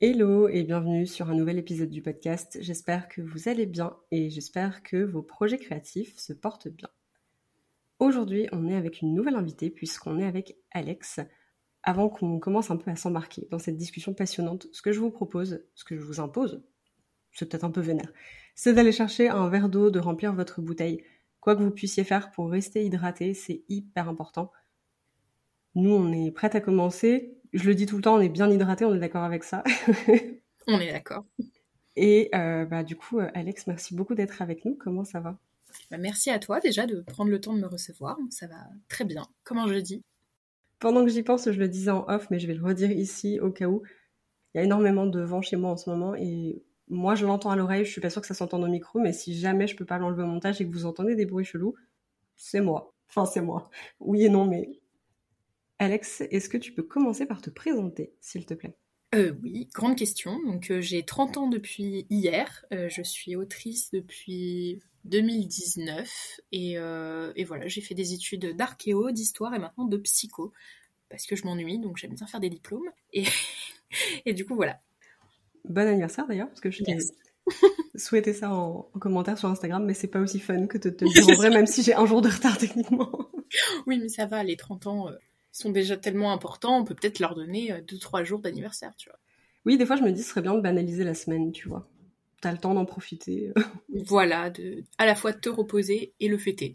Hello et bienvenue sur un nouvel épisode du podcast. J'espère que vous allez bien et j'espère que vos projets créatifs se portent bien. Aujourd'hui, on est avec une nouvelle invitée puisqu'on est avec Alex. Avant qu'on commence un peu à s'embarquer dans cette discussion passionnante, ce que je vous propose, ce que je vous impose, c'est peut-être un peu vénère, c'est d'aller chercher un verre d'eau, de remplir votre bouteille. Quoi que vous puissiez faire pour rester hydraté, c'est hyper important. Nous, on est prête à commencer je le dis tout le temps, on est bien hydraté, on est d'accord avec ça. on est d'accord. Et euh, bah, du coup, euh, Alex, merci beaucoup d'être avec nous. Comment ça va? Bah, Merci à toi déjà de prendre le temps de me recevoir. Ça va très bien, comme un jeudi. Pendant que j'y pense, je le disais en off, mais je vais le redire ici au cas où. Il y a énormément de vent chez moi en ce moment et moi je l'entends à l'oreille, je suis pas sûre que ça s'entende au micro, mais si jamais je peux pas l'enlever au montage et que vous entendez des bruits chelous, c'est moi. Enfin, c'est moi. Oui et non, mais Alex, est-ce que tu peux commencer par te présenter, s'il te plaît? Euh, oui, grande question. Donc euh, j'ai 30 ans depuis hier. Euh, je suis autrice depuis 2019 et, et voilà, j'ai fait des études d'archéo, d'histoire et maintenant de psycho parce que je m'ennuie, donc j'aime bien faire des diplômes et, et du coup voilà. Bon anniversaire d'ailleurs parce que je t'ai souhaité ça en, commentaire sur Instagram, mais c'est pas aussi fun que de te dire en vrai, même si j'ai un jour de retard techniquement. oui, mais ça va, les 30 ans sont déjà tellement importants, on peut peut-être leur donner 2-3 euh, jours d'anniversaire, tu vois. Oui, des fois je me dis ce serait bien de banaliser la semaine, tu vois. T'as le temps d'en profiter. voilà, de à la fois te reposer et le fêter.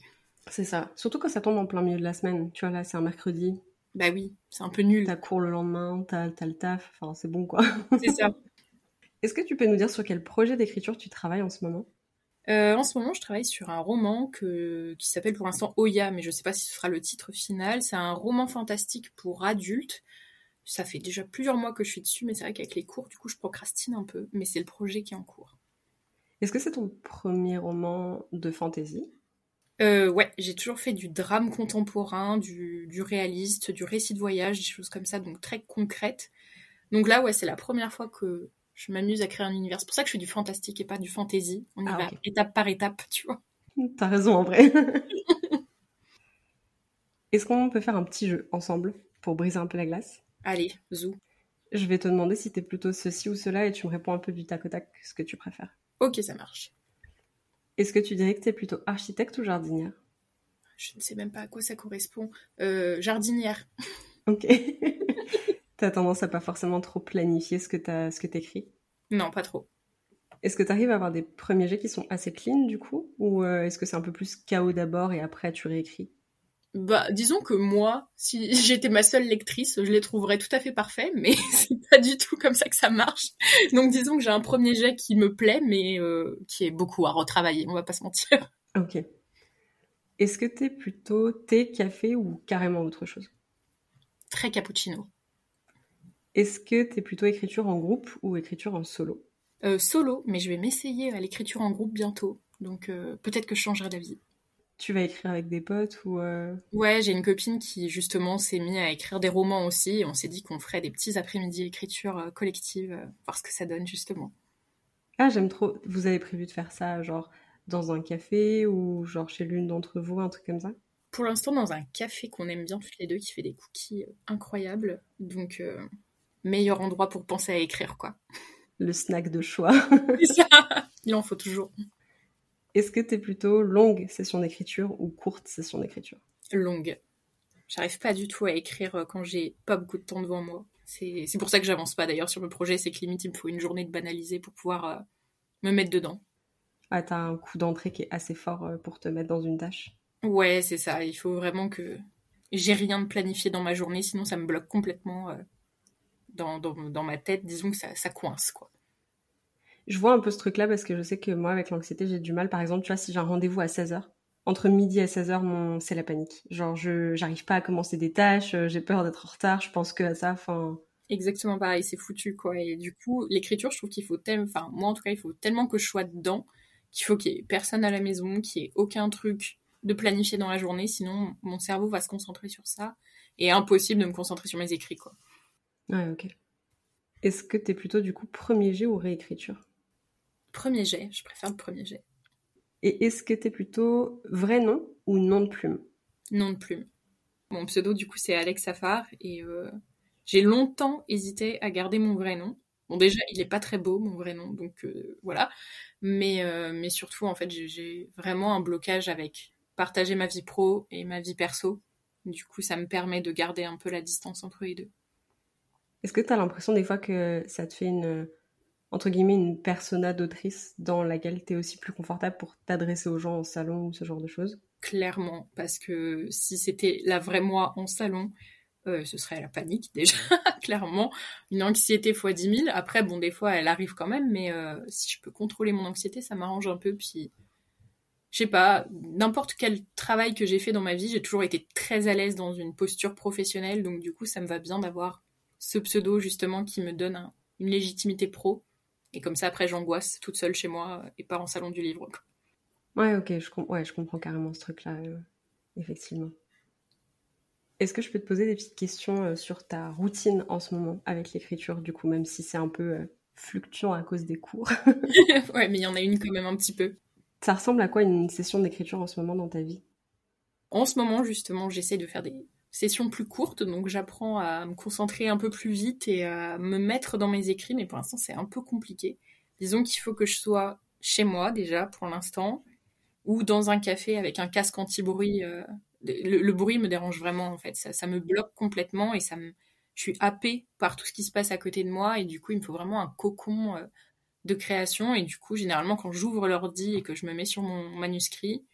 C'est ça. Surtout quand ça tombe en plein milieu de la semaine. Tu vois, là, c'est un mercredi. Bah oui, c'est un peu nul. T'as cours le lendemain, t'as le taf, enfin, c'est bon, quoi. C'est ça. Est-ce que tu peux nous dire sur quel projet d'écriture tu travailles en ce moment? Euh, en ce moment, je travaille sur un roman que, qui s'appelle pour l'instant Oya, mais je ne sais pas si ce sera le titre final. C'est un roman fantastique pour adultes. Ça fait déjà plusieurs mois que je suis dessus, mais c'est vrai qu'avec les cours, du coup, je procrastine un peu. Mais c'est le projet qui est en cours. Est-ce que c'est ton premier roman de fantasy? Euh, ouais, j'ai toujours fait du drame contemporain, du, du, réaliste, du récit de voyage, des choses comme ça, donc très concrètes. Donc là, ouais, c'est la première fois que je m'amuse à créer un univers. C'est pour ça que je fais du fantastique et pas du fantasy. On y ah, va étape par étape, tu vois. T'as raison en vrai. Est-ce qu'on peut faire un petit jeu ensemble pour briser un peu la glace? Allez, zou. Je vais te demander si t'es plutôt ceci ou cela et tu me réponds un peu du tac au tac ce que tu préfères. Ok, ça marche. Est-ce que tu dirais que t'es plutôt architecte ou jardinière? Je ne sais même pas à quoi ça correspond. Euh, jardinière. Ok. T'as tendance à pas forcément trop planifier ce que t'as, ce que t'écris? Non, pas trop. Est-ce que tu arrives à avoir des premiers jets qui sont assez clean du coup? Ou euh, est-ce que c'est un peu plus chaos d'abord et après tu réécris? Bah, disons que moi, si j'étais ma seule lectrice, je les trouverais tout à fait parfaits, mais c'est pas du tout comme ça que ça marche. Donc disons que j'ai un premier jet qui me plaît, mais euh, qui est beaucoup à retravailler, on va pas se mentir. Ok. Est-ce que t'es plutôt thé, café ou carrément autre chose? Très cappuccino. Est-ce que tu es plutôt écriture en groupe ou écriture en solo? Euh, Solo, mais je vais m'essayer à l'écriture en groupe bientôt. Donc euh, peut-être que je changerai d'avis. Tu vas écrire avec des potes ou euh Ouais, j'ai une copine qui justement s'est mise à écrire des romans aussi. Et on s'est dit qu'on ferait des petits après-midi écriture collective, voir ce que ça donne justement. Ah, j'aime trop. Vous avez prévu de faire ça, genre dans un café ou genre chez l'une d'entre vous, un truc comme ça? Pour l'instant, dans un café qu'on aime bien toutes les deux, qui fait des cookies incroyables. Donc meilleur endroit pour penser à écrire, quoi. Le snack de choix. ça, il en faut toujours. Est-ce que tu es plutôt longue session d'écriture ou courte session d'écriture? Longue. J'arrive pas du tout à écrire euh, quand j'ai pas beaucoup de temps devant moi. C'est pour ça que j'avance pas d'ailleurs sur le projet, c'est que limite il me faut une journée de banaliser pour pouvoir euh, me mettre dedans. Ah, t'as un coup d'entrée qui est assez fort euh, pour te mettre dans une tâche? Ouais, c'est ça. Il faut vraiment que j'ai rien de planifié dans ma journée, sinon ça me bloque complètement dans, ma tête, disons que ça, coince, quoi. Je vois un peu ce truc-là parce que je sais que moi, avec l'anxiété, j'ai du mal. Par exemple, tu vois, si j'ai un rendez-vous à 16h, entre midi et 16h, mon... c'est la panique. Genre, je j'arrive pas à commencer des tâches, euh, j'ai peur d'être en retard, je pense que à ça, enfin... exactement pareil, c'est foutu quoi. Et du coup, l'écriture, je trouve qu'il faut tellement, enfin moi en tout cas, il faut tellement que je sois dedans qu'il faut qu'il y ait personne à la maison, qu'il y ait aucun truc de planifier dans la journée, sinon mon cerveau va se concentrer sur ça et impossible de me concentrer sur mes écrits quoi. Ouais, ok. Est-ce que tu es plutôt du coup premier jet ou réécriture? Premier jet, je préfère le premier jet. Et est-ce que tu es plutôt vrai nom ou nom de plume? Nom de plume. Mon pseudo du coup c'est Alex Safar et euh, j'ai longtemps hésité à garder mon vrai nom. Bon déjà il est pas très beau mon vrai nom donc euh, voilà. Mais, euh, mais surtout en fait j'ai vraiment un blocage avec partager ma vie pro et ma vie perso. Du coup ça me permet de garder un peu la distance entre les deux. Est-ce que tu as l'impression des fois que ça te fait une, entre guillemets, une persona d'autrice dans laquelle tu es aussi plus confortable pour t'adresser aux gens en salon ou ce genre de choses? Clairement, parce que si c'était la vraie moi en salon, euh, ce serait la panique déjà, clairement. Une anxiété x 10 000. Après, bon, des fois, elle arrive quand même, mais euh, si je peux contrôler mon anxiété, ça m'arrange un peu. Puis, je sais pas, n'importe quel travail que j'ai fait dans ma vie, j'ai toujours été très à l'aise dans une posture professionnelle, donc du coup, ça me va bien d'avoir ce pseudo justement qui me donne une légitimité pro. Et comme ça, après, j'angoisse toute seule chez moi et pas en salon du livre. Ouais, ok, je, ouais, je comprends carrément ce truc-là, euh, effectivement. Est-ce que je peux te poser des petites questions euh, sur ta routine en ce moment avec l'écriture, du coup, même si c'est un peu euh, fluctuant à cause des cours? Ouais, mais il y en a une quand même un petit peu. Ça ressemble à quoi une session d'écriture en ce moment dans ta vie? En ce moment, justement, j'essaie de faire des sessions plus courtes, donc j'apprends à me concentrer un peu plus vite et à me mettre dans mes écrits, mais pour l'instant c'est un peu compliqué. Disons qu'il faut que je sois chez moi déjà pour l'instant, ou dans un café avec un casque anti-bruit. Euh, le, bruit me dérange vraiment en fait, ça, me bloque complètement et ça je suis happée par tout ce qui se passe à côté de moi et du coup il me faut vraiment un cocon euh, de création et du coup généralement quand j'ouvre l'ordi et que je me mets sur mon manuscrit,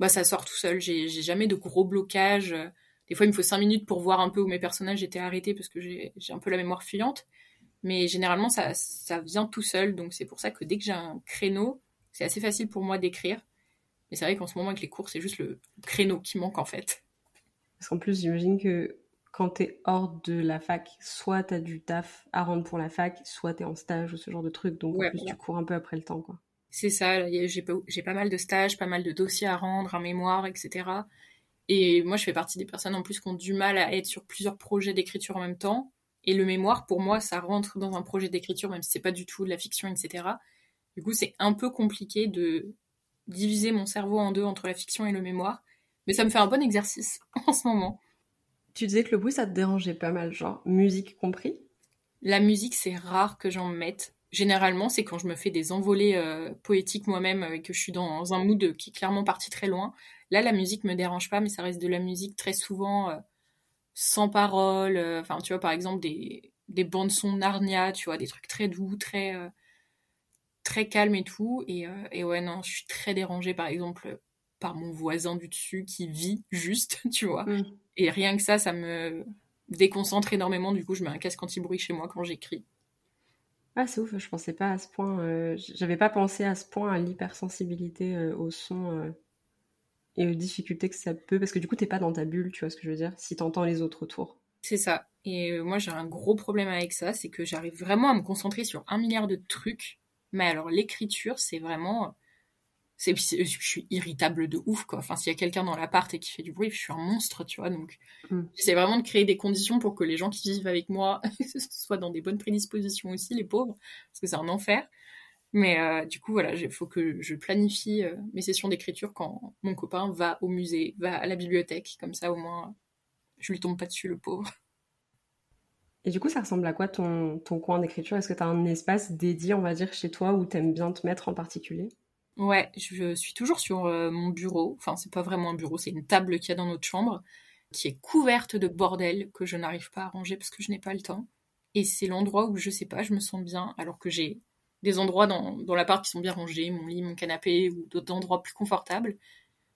bah ça sort tout seul, j'ai jamais de gros blocages des fois, il me faut cinq minutes pour voir un peu où mes personnages étaient arrêtés parce que j'ai un peu la mémoire fuyante. Mais généralement, ça, ça vient tout seul. Donc, c'est pour ça que dès que j'ai un créneau, c'est assez facile pour moi d'écrire. Mais c'est vrai qu'en ce moment, avec les cours, c'est juste le créneau qui manque en fait. Parce qu'en plus, j'imagine que quand t'es hors de la fac, soit t'as du taf à rendre pour la fac, soit t'es en stage ou ce genre de truc. Donc, en plus, tu cours un peu après le temps, quoi. C'est ça. J'ai pas, pas mal de stages, pas mal de dossiers à rendre, un mémoire, etc. Et moi, je fais partie des personnes en plus qui ont du mal à être sur plusieurs projets d'écriture en même temps. Et le mémoire, pour moi, ça rentre dans un projet d'écriture, même si c'est pas du tout de la fiction, etc. Du coup, c'est un peu compliqué de diviser mon cerveau en deux entre la fiction et le mémoire. Mais ça me fait un bon exercice en ce moment. Tu disais que le bruit, ça te dérangeait pas mal, genre musique compris? La musique, c'est rare que j'en mette. Généralement, c'est quand je me fais des envolées euh, poétiques moi-même et que je suis dans un mood qui est clairement parti très loin. Là, la musique me dérange pas, mais ça reste de la musique très souvent euh, sans parole. Euh, enfin, tu vois, par exemple, des, des bandes son Narnia, tu vois, des trucs très doux, très, euh, très calmes et tout. Et, et, ouais, non, je suis très dérangée, par exemple, par mon voisin du dessus qui vit juste, tu vois. Mm. Et rien que ça, ça me déconcentre énormément. Du coup, je mets un casque anti-bruit chez moi quand j'écris. Ah, c'est ouf, je pensais pas à ce point. J'avais pas pensé à ce point à l'hypersensibilité au son et aux difficultés que ça peut, parce que du coup, t'es pas dans ta bulle, tu vois ce que je veux dire, si t'entends les autres autour. C'est ça. Et euh, moi, j'ai un gros problème avec ça, c'est que j'arrive vraiment à me concentrer sur un milliard de trucs. Mais alors, l'écriture, c'est vraiment. C'est, je suis irritable de ouf, quoi. Enfin, s'il y a quelqu'un dans l'appart et qui fait du bruit, je suis un monstre, tu vois. Donc, mm. j'essaie vraiment de créer des conditions pour que les gens qui vivent avec moi soient dans des bonnes prédispositions aussi, les pauvres, parce que c'est un enfer. Mais euh, du coup, voilà, il faut que je planifie euh, mes sessions d'écriture quand mon copain va au musée, va à la bibliothèque. Comme ça, au moins, je lui tombe pas dessus, le pauvre. Et du coup, ça ressemble à quoi ton, ton coin d'écriture? Est-ce que tu as un espace dédié, on va dire, chez toi où tu aimes bien te mettre en particulier? Ouais, je suis toujours sur euh, mon bureau. Enfin, c'est pas vraiment un bureau, c'est une table qu'il y a dans notre chambre qui est couverte de bordel que je n'arrive pas à ranger parce que je n'ai pas le temps. Et c'est l'endroit où je sais pas, je me sens bien alors que j'ai des endroits dans, dans l'appart qui sont bien rangés, mon lit, mon canapé, ou d'autres endroits plus confortables.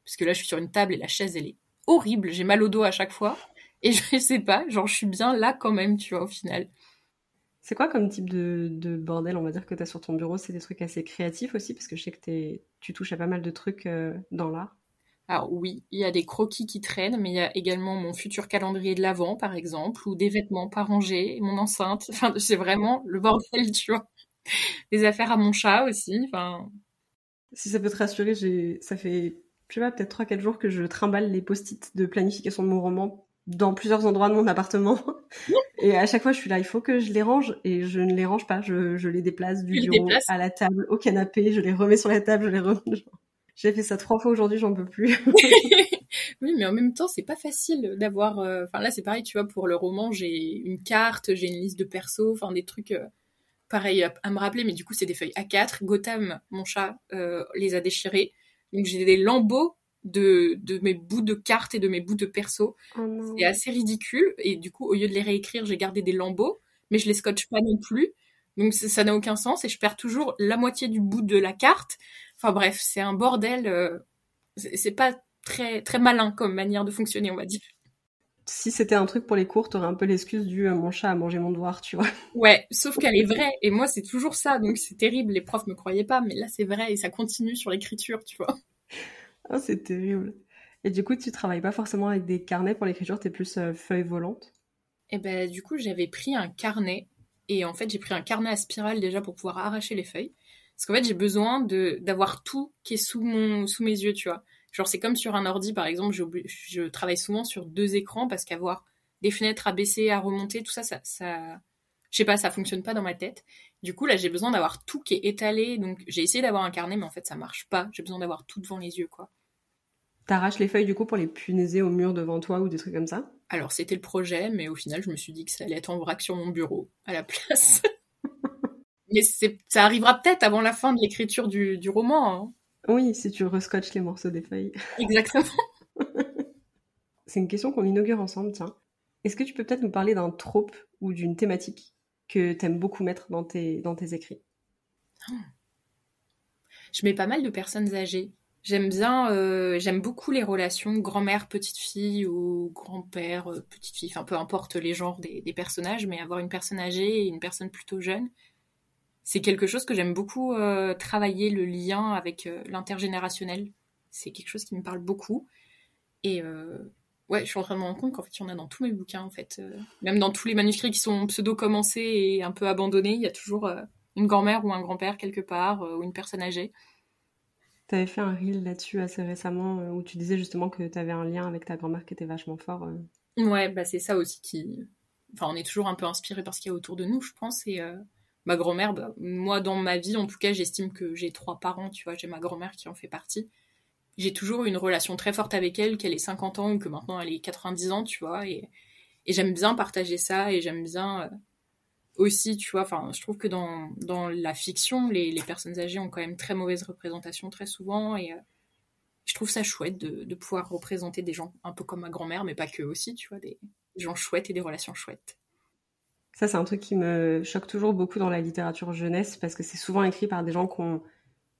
Parce que là, je suis sur une table et la chaise, elle est horrible. J'ai mal au dos à chaque fois. Et je sais pas, genre, je suis bien là quand même, tu vois, au final. C'est quoi comme type de, de, bordel, on va dire, que tu as sur ton bureau? C'est des trucs assez créatifs aussi, parce que je sais que tu touches à pas mal de trucs euh, dans l'art. Alors oui, il y a des croquis qui traînent, mais il y a également mon futur calendrier de l'Avent, par exemple, ou des vêtements pas rangés, mon enceinte. Enfin, c'est vraiment le bordel, tu vois. Des affaires à mon chat aussi. Enfin. Si ça peut te rassurer, j'ai, ça fait, je sais pas, peut-être 3-4 jours que je trimballe les post-it de planification de mon roman dans plusieurs endroits de mon appartement. Et à chaque fois, je suis là, il faut que je les range. Et je ne les range pas, je, je les déplace du bureau à la table, au canapé, je les remets sur la table, je les remets. J'ai fait ça trois fois aujourd'hui, j'en peux plus. oui, mais en même temps, c'est pas facile d'avoir. Euh, enfin, là, c'est pareil, tu vois, pour le roman, j'ai une carte, j'ai une liste de persos, enfin, des trucs euh, pareils à, me rappeler, mais du coup, c'est des feuilles A4. Gotham, mon chat, euh, les a déchirées. Donc, j'ai des lambeaux de, de mes bouts de cartes et de mes bouts de persos. Oh c'est assez ridicule. Et du coup, au lieu de les réécrire, j'ai gardé des lambeaux, mais je les scotche pas non plus. Donc, ça n'a aucun sens et je perds toujours la moitié du bout de la carte Enfin bref, c'est un bordel. Euh, c'est pas très très malin comme manière de fonctionner, on va dire. Si c'était un truc pour les cours, t'aurais un peu l'excuse du euh, mon chat a mangé mon devoir, tu vois. Ouais, sauf qu'elle est vraie. Et moi, c'est toujours ça, donc c'est terrible. Les profs me croyaient pas, mais là, c'est vrai et ça continue sur l'écriture, tu vois. Ah, c'est terrible. Et du coup, tu travailles pas forcément avec des carnets pour l'écriture, t'es plus euh, feuille volante? Et eh ben, du coup, j'avais pris un carnet. Et en fait, j'ai pris un carnet à spirale déjà pour pouvoir arracher les feuilles. Parce qu'en fait, j'ai besoin de d'avoir tout qui est sous mon sous mes yeux, tu vois. Genre c'est comme sur un ordi par exemple, je, je travaille souvent sur deux écrans parce qu'avoir des fenêtres à baisser, à remonter, tout ça ça ça je sais pas, ça fonctionne pas dans ma tête. Du coup, là, j'ai besoin d'avoir tout qui est étalé. Donc, j'ai essayé d'avoir un carnet, mais en fait, ça marche pas. J'ai besoin d'avoir tout devant les yeux, quoi. T'arraches les feuilles, du coup, pour les punaiser au mur devant toi ou des trucs comme ça? Alors, c'était le projet, mais au final, je me suis dit que ça allait être en vrac sur mon bureau, à la place. Mais ça arrivera peut-être avant la fin de l'écriture du, roman. Hein. Oui, si tu rescotches les morceaux des feuilles. Exactement. C'est une question qu'on inaugure ensemble, tiens. Est-ce que tu peux peut-être nous parler d'un trope ou d'une thématique que tu aimes beaucoup mettre dans tes, dans tes écrits? Oh. Je mets pas mal de personnes âgées. J'aime bien, euh, j'aime beaucoup les relations grand-mère, petite-fille ou grand-père, euh, petite-fille, enfin peu importe les genres des, personnages, mais avoir une personne âgée et une personne plutôt jeune, c'est quelque chose que j'aime beaucoup euh, travailler, le lien avec l'intergénérationnel. C'est quelque chose qui me parle beaucoup. Et ouais, je suis en train de me rendre compte qu'en fait, il y en a dans tous mes bouquins, en fait. même dans tous les manuscrits qui sont pseudo-commencés et un peu abandonnés, il y a toujours une grand-mère ou un grand-père quelque part, ou une personne âgée. Tu avais fait un reel là-dessus assez récemment, où tu disais justement que tu avais un lien avec ta grand-mère qui était vachement fort. Ouais, bah c'est ça aussi qui... Enfin, on est toujours un peu inspiré par ce qu'il y a autour de nous, je pense, et ma grand-mère, bah, moi dans ma vie en tout cas, j'estime que j'ai trois parents, tu vois, j'ai ma grand-mère qui en fait partie. J'ai toujours une relation très forte avec elle, qu'elle ait 50 ans ou que maintenant elle ait 90 ans, tu vois, et, j'aime bien partager ça et j'aime bien euh, aussi, tu vois, enfin, je trouve que dans, dans la fiction, les, personnes âgées ont quand même très mauvaise représentation très souvent et euh, je trouve ça chouette de, pouvoir représenter des gens un peu comme ma grand-mère, mais pas que aussi, tu vois, des gens chouettes et des relations chouettes. Ça, c'est un truc qui me choque toujours beaucoup dans la littérature jeunesse parce que c'est souvent écrit par des gens qui ont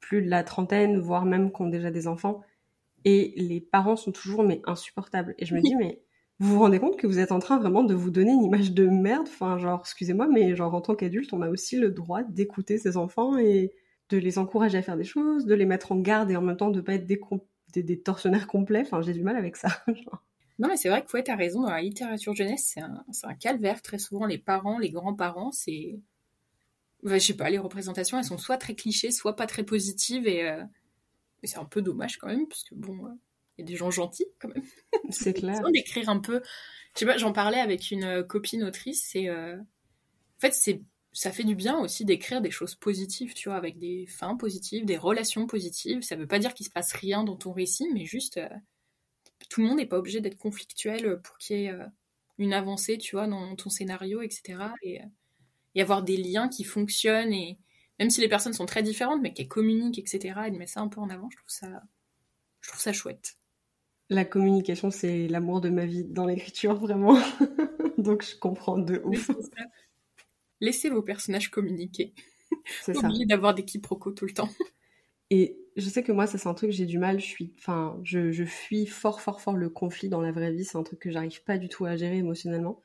plus de la trentaine, voire même qui ont déjà des enfants. Et les parents sont toujours mais insupportables. Et je me dis, mais vous vous rendez compte que vous êtes en train vraiment de vous donner une image de merde? Enfin, genre, excusez-moi, mais genre en tant qu'adulte, on a aussi le droit d'écouter ses enfants et de les encourager à faire des choses, de les mettre en garde et en même temps de pas être des, tortionnaires complets. Enfin, j'ai du mal avec ça. Non, mais c'est vrai que tu as raison, dans la littérature jeunesse, c'est un, calvaire. Très souvent, les parents, les grands-parents, c'est. je sais pas, les représentations, elles sont soit très clichés, soit pas très positives. Et, euh, c'est un peu dommage quand même, parce que bon, euh, y a des gens gentils quand même. C'est clair. d'écrire un peu. Je sais pas, j'en parlais avec une euh, copine autrice, c'est. En fait, c'est ça fait du bien aussi d'écrire des choses positives, tu vois, avec des fins positives, des relations positives. Ça veut pas dire qu'il se passe rien dans ton récit, mais juste tout le monde n'est pas obligé d'être conflictuel pour qu'il y ait euh, une avancée, tu vois, dans ton scénario, etc. Et, y avoir des liens qui fonctionnent et même si les personnes sont très différentes, mais qui communiquent, etc. Et de mettre ça un peu en avant, je trouve ça, je trouve ça chouette. La communication, c'est l'amour de ma vie dans l'écriture, vraiment. Donc je comprends de ouf. Laissez vos personnages communiquer. C'est ça. d'avoir des quiproquos tout le temps. Et je sais que moi, ça c'est un truc, j'ai du mal, je suis, enfin, je, fuis fort, fort, fort le conflit dans la vraie vie, c'est un truc que j'arrive pas du tout à gérer émotionnellement.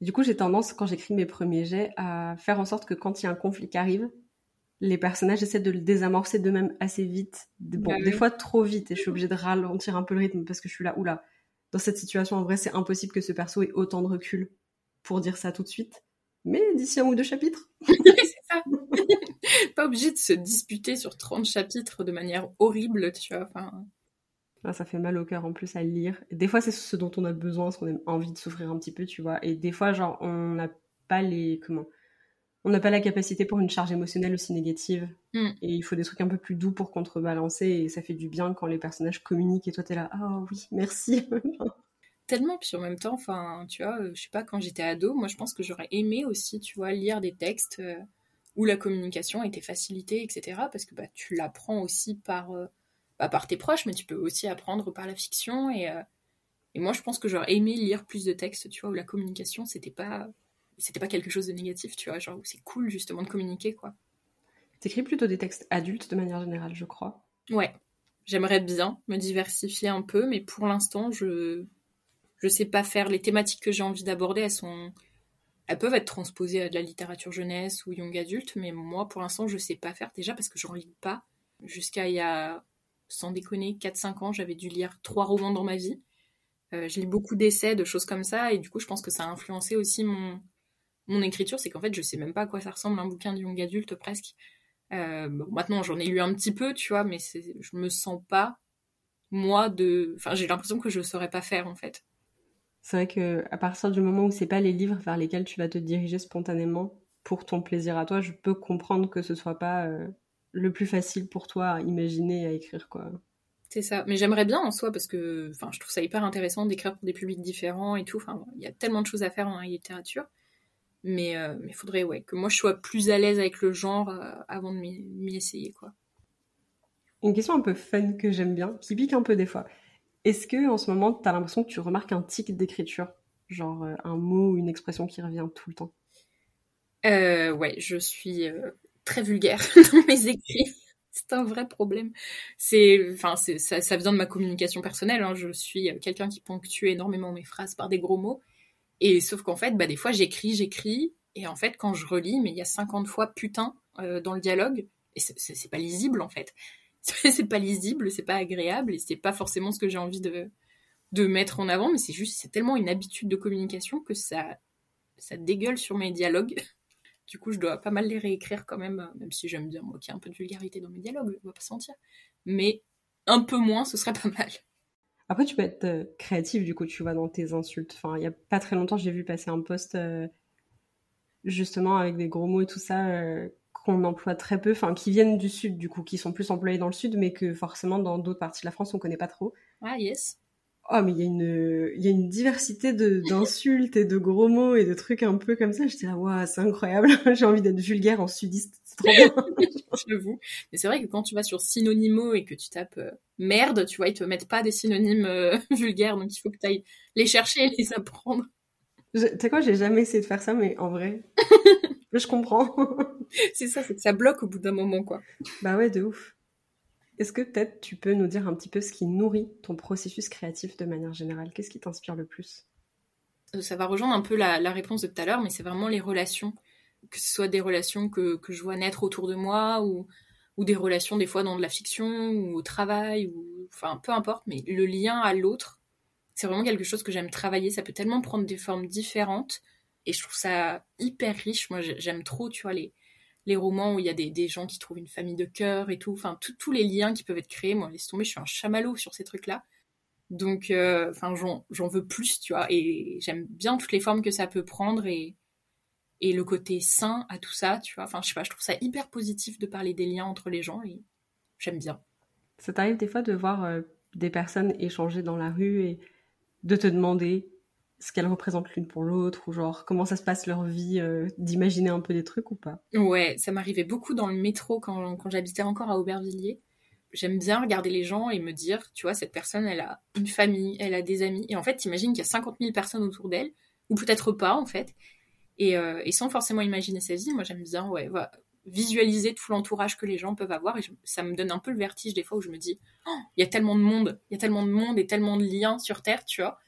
du coup, j'ai tendance, quand j'écris mes premiers jets, à faire en sorte que quand il y a un conflit qui arrive, les personnages essaient de le désamorcer d'eux-mêmes assez vite. Bon, Bah des fois trop vite, et je suis obligée de ralentir un peu le rythme parce que je suis là, oula, dans cette situation, en vrai, c'est impossible que ce perso ait autant de recul pour dire ça tout de suite. Mais d'ici un ou deux chapitres. c'est ça. pas obligé de se disputer sur 30 chapitres de manière horrible, tu vois. Enfin, Ah, ça fait mal au cœur en plus à lire. Et des fois, c'est ce dont on a besoin, parce qu'on a envie de souffrir un petit peu, tu vois. Et des fois, genre, on n'a pas les. Comment On n'a pas la capacité pour une charge émotionnelle aussi négative. Mm. Et il faut des trucs un peu plus doux pour contrebalancer. Et ça fait du bien quand les personnages communiquent et toi, t'es là, ah oui, merci. tellement, puis en même temps, enfin, tu vois, euh, je sais pas, quand j'étais ado, moi je pense que j'aurais aimé aussi, tu vois, lire des textes euh, où la communication était facilitée, etc. Parce que bah, tu l'apprends aussi par, euh, bah, par tes proches, mais tu peux aussi apprendre par la fiction. Et, euh, et moi je pense que j'aurais aimé lire plus de textes, tu vois, où la communication, c'était pas, c'était pas quelque chose de négatif, tu vois, genre c'est cool justement de communiquer, quoi. T'écris plutôt des textes adultes de manière générale, je crois. Ouais, j'aimerais bien me diversifier un peu, mais pour l'instant, je je sais pas faire. Les thématiques que j'ai envie d'aborder, elles sont elles peuvent être transposées à de la littérature jeunesse ou young adulte, mais moi, pour l'instant, je sais pas faire. Déjà parce que j'en lis pas. Jusqu'à il y a, sans déconner, 4-5 ans, j'avais dû lire trois romans dans ma vie. Euh, je lis beaucoup d'essais, de choses comme ça, et du coup, je pense que ça a influencé aussi mon, mon écriture. C'est qu'en fait, je sais même pas à quoi ça ressemble un bouquin de young adulte presque. Euh, bon, maintenant, j'en ai lu un petit peu, tu vois, mais je me sens pas, moi, de. Enfin, j'ai l'impression que je saurais pas faire, en fait. C'est vrai que à partir du moment où c'est pas les livres vers lesquels tu vas te diriger spontanément pour ton plaisir à toi, je peux comprendre que ce soit pas euh, le plus facile pour toi à imaginer et à écrire quoi. C'est ça. Mais j'aimerais bien en soi parce que enfin, je trouve ça hyper intéressant d'écrire pour des publics différents et tout. Enfin, il y a tellement de choses à faire la littérature. Mais il mais faudrait ouais, que moi je sois plus à l'aise avec le genre euh, avant de m'y essayer. quoi. Une question un peu fun que j'aime bien, qui pique un peu des fois. Est-ce que en ce moment t'as l'impression que tu remarques un tic d'écriture, genre euh, un mot ou une expression qui revient tout le temps? Euh, ouais, je suis euh, très vulgaire dans mes écrits. C'est un vrai problème. C'est, enfin, c'est, ça, ça vient de ma communication personnelle. hein. Je suis quelqu'un qui ponctue énormément mes phrases par des gros mots. Et sauf qu'en fait, bah, des fois, j'écris, j'écris. Et en fait, quand je relis, mais il y a 50 fois putain euh, dans le dialogue. Et c'est, pas lisible, en fait. C'est pas lisible, c'est pas agréable. Et c'est pas forcément ce que j'ai envie de, de mettre en avant. Mais c'est juste, c'est tellement une habitude de communication que ça, ça dégueule sur mes dialogues. Du coup, je dois pas mal les réécrire quand même, euh, même si j'aime bien, moi, qu'il un peu de vulgarité dans mes dialogues, on va pas se mentir. Mais un peu moins, ce serait pas mal. Après, tu peux être euh, créatif, du coup, tu vois, dans tes insultes. Enfin, il y a pas très longtemps, j'ai vu passer un post euh, justement avec des gros mots et tout ça euh, qu'on emploie très peu, enfin, qui viennent du sud, du coup, qui sont plus employés dans le sud, mais que forcément, dans d'autres parties de la France, on connaît pas trop. Ah, yes. Oh, mais il y a une, il y a une diversité de, d'insultes et de gros mots et de trucs un peu comme ça. J'étais là, waouh, c'est incroyable. J'ai envie d'être vulgaire en sudiste. C'est trop bien. J'avoue. Mais c'est vrai que quand tu vas sur Synonymo et que tu tapes euh, merde, tu vois, ils te mettent pas des synonymes euh, vulgaires, donc il faut que tu ailles les chercher et les apprendre. Tu sais quoi, j'ai jamais essayé de faire ça, mais en vrai, je comprends. C'est ça, c'est que ça bloque au bout d'un moment, quoi. Bah ouais, de ouf. Est-ce que peut-être tu peux nous dire un petit peu ce qui nourrit ton processus créatif de manière générale? Qu'est-ce qui t'inspire le plus? Euh, Ça va rejoindre un peu la, réponse de tout à l'heure, mais c'est vraiment les relations. Que ce soit des relations que, que je vois naître autour de moi, ou, ou des relations des fois dans de la fiction, ou au travail, ou enfin peu importe, mais le lien à l'autre, c'est vraiment quelque chose que j'aime travailler. Ça peut tellement prendre des formes différentes, et je trouve ça hyper riche. Moi, j'ai- j'aime trop, tu vois, les, les romans où il y a des, des gens qui trouvent une famille de cœur et tout, enfin tous les liens qui peuvent être créés. Moi, laisse tomber, je suis un chamallow sur ces trucs-là. Donc, euh, enfin, j'en, j'en veux plus, tu vois, et j'aime bien toutes les formes que ça peut prendre et, et le côté sain à tout ça, tu vois. Enfin, je sais pas, je trouve ça hyper positif de parler des liens entre les gens et j'aime bien. Ça t'arrive des fois de voir euh, des personnes échanger dans la rue et de te demander ce qu'elles représentent l'une pour l'autre ou genre comment ça se passe leur vie, euh, d'imaginer un peu des trucs ou pas? Ouais, ça m'arrivait beaucoup dans le métro quand, quand j'habitais encore à Aubervilliers. J'aime bien regarder les gens et me dire, tu vois, cette personne, elle a une famille, elle a des amis. Et en fait, t'imagines qu'il y a 50 000 personnes autour d'elle, ou peut-être pas, en fait. Et, euh, et sans forcément imaginer sa vie, moi, j'aime bien, ouais, visualiser tout l'entourage que les gens peuvent avoir. Et ça me donne un peu le vertige des fois où je me dis, Oh, il y a tellement de monde, il y a tellement de monde et tellement de liens sur Terre, tu vois.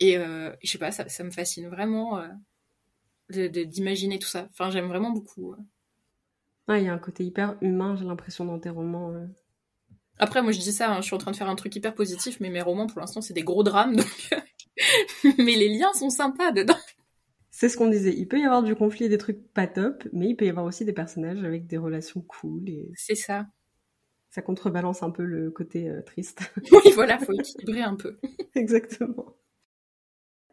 Et euh, je sais pas, ça, ça me fascine vraiment euh, de- de- d'imaginer tout ça. Enfin, j'aime vraiment beaucoup. euh. il y a un côté hyper humain, j'ai l'impression, dans tes romans. euh. Après, moi je dis ça, hein, je suis en train de faire un truc hyper positif, mais mes romans pour l'instant c'est des gros drames, donc. mais les liens sont sympas dedans. C'est ce qu'on disait. Il peut y avoir du conflit et des trucs pas top, mais il peut y avoir aussi des personnages avec des relations cool et C'est ça. ça contrebalance un peu le côté euh, triste. Oui, voilà, faut équilibrer un peu. Exactement.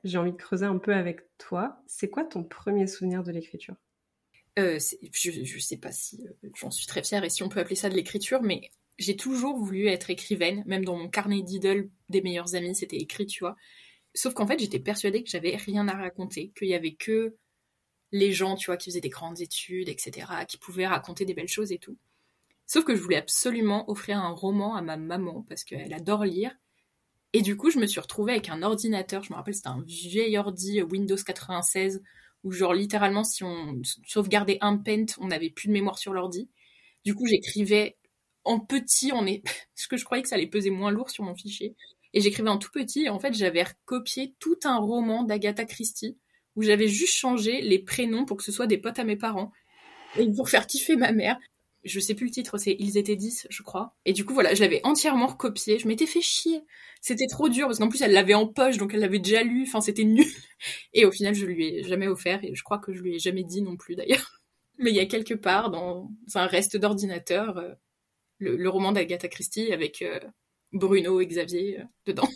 J'ai envie de creuser un peu avec toi. C'est quoi ton premier souvenir de l'écriture? Euh, je, je sais pas si euh, j'en suis très fière et si on peut appeler ça de l'écriture, mais j'ai toujours voulu être écrivaine. Même dans mon carnet d'idoles des meilleurs amis, c'était écrit, tu vois. Sauf qu'en fait, j'étais persuadée que j'avais rien à raconter, qu'il y avait que les gens, tu vois, qui faisaient des grandes études, etc., qui pouvaient raconter des belles choses et tout. Sauf que je voulais absolument offrir un roman à ma maman parce qu'elle adore lire. Et du coup, je me suis retrouvée avec un ordinateur. Je me rappelle, c'était un vieil ordi Windows 96 où genre littéralement si on sauvegardait un paint, on n'avait plus de mémoire sur l'ordi. Du coup, j'écrivais en petit, on est parce que je croyais que ça allait peser moins lourd sur mon fichier. Et j'écrivais en tout petit, et en fait, j'avais recopié tout un roman d'Agatha Christie où j'avais juste changé les prénoms pour que ce soit des potes à mes parents et pour faire kiffer ma mère. Je sais plus le titre, c'est Ils étaient 10, je crois. Et du coup, voilà, je l'avais entièrement recopié. Je m'étais fait chier. C'était trop dur parce qu'en plus, elle l'avait en poche, donc elle l'avait déjà lu. Enfin, c'était nul. Et au final, je lui ai jamais offert et je crois que je lui ai jamais dit non plus d'ailleurs. Mais il y a quelque part dans un reste d'ordinateur euh, le, le roman d'Agatha Christie avec euh, Bruno et Xavier euh, dedans.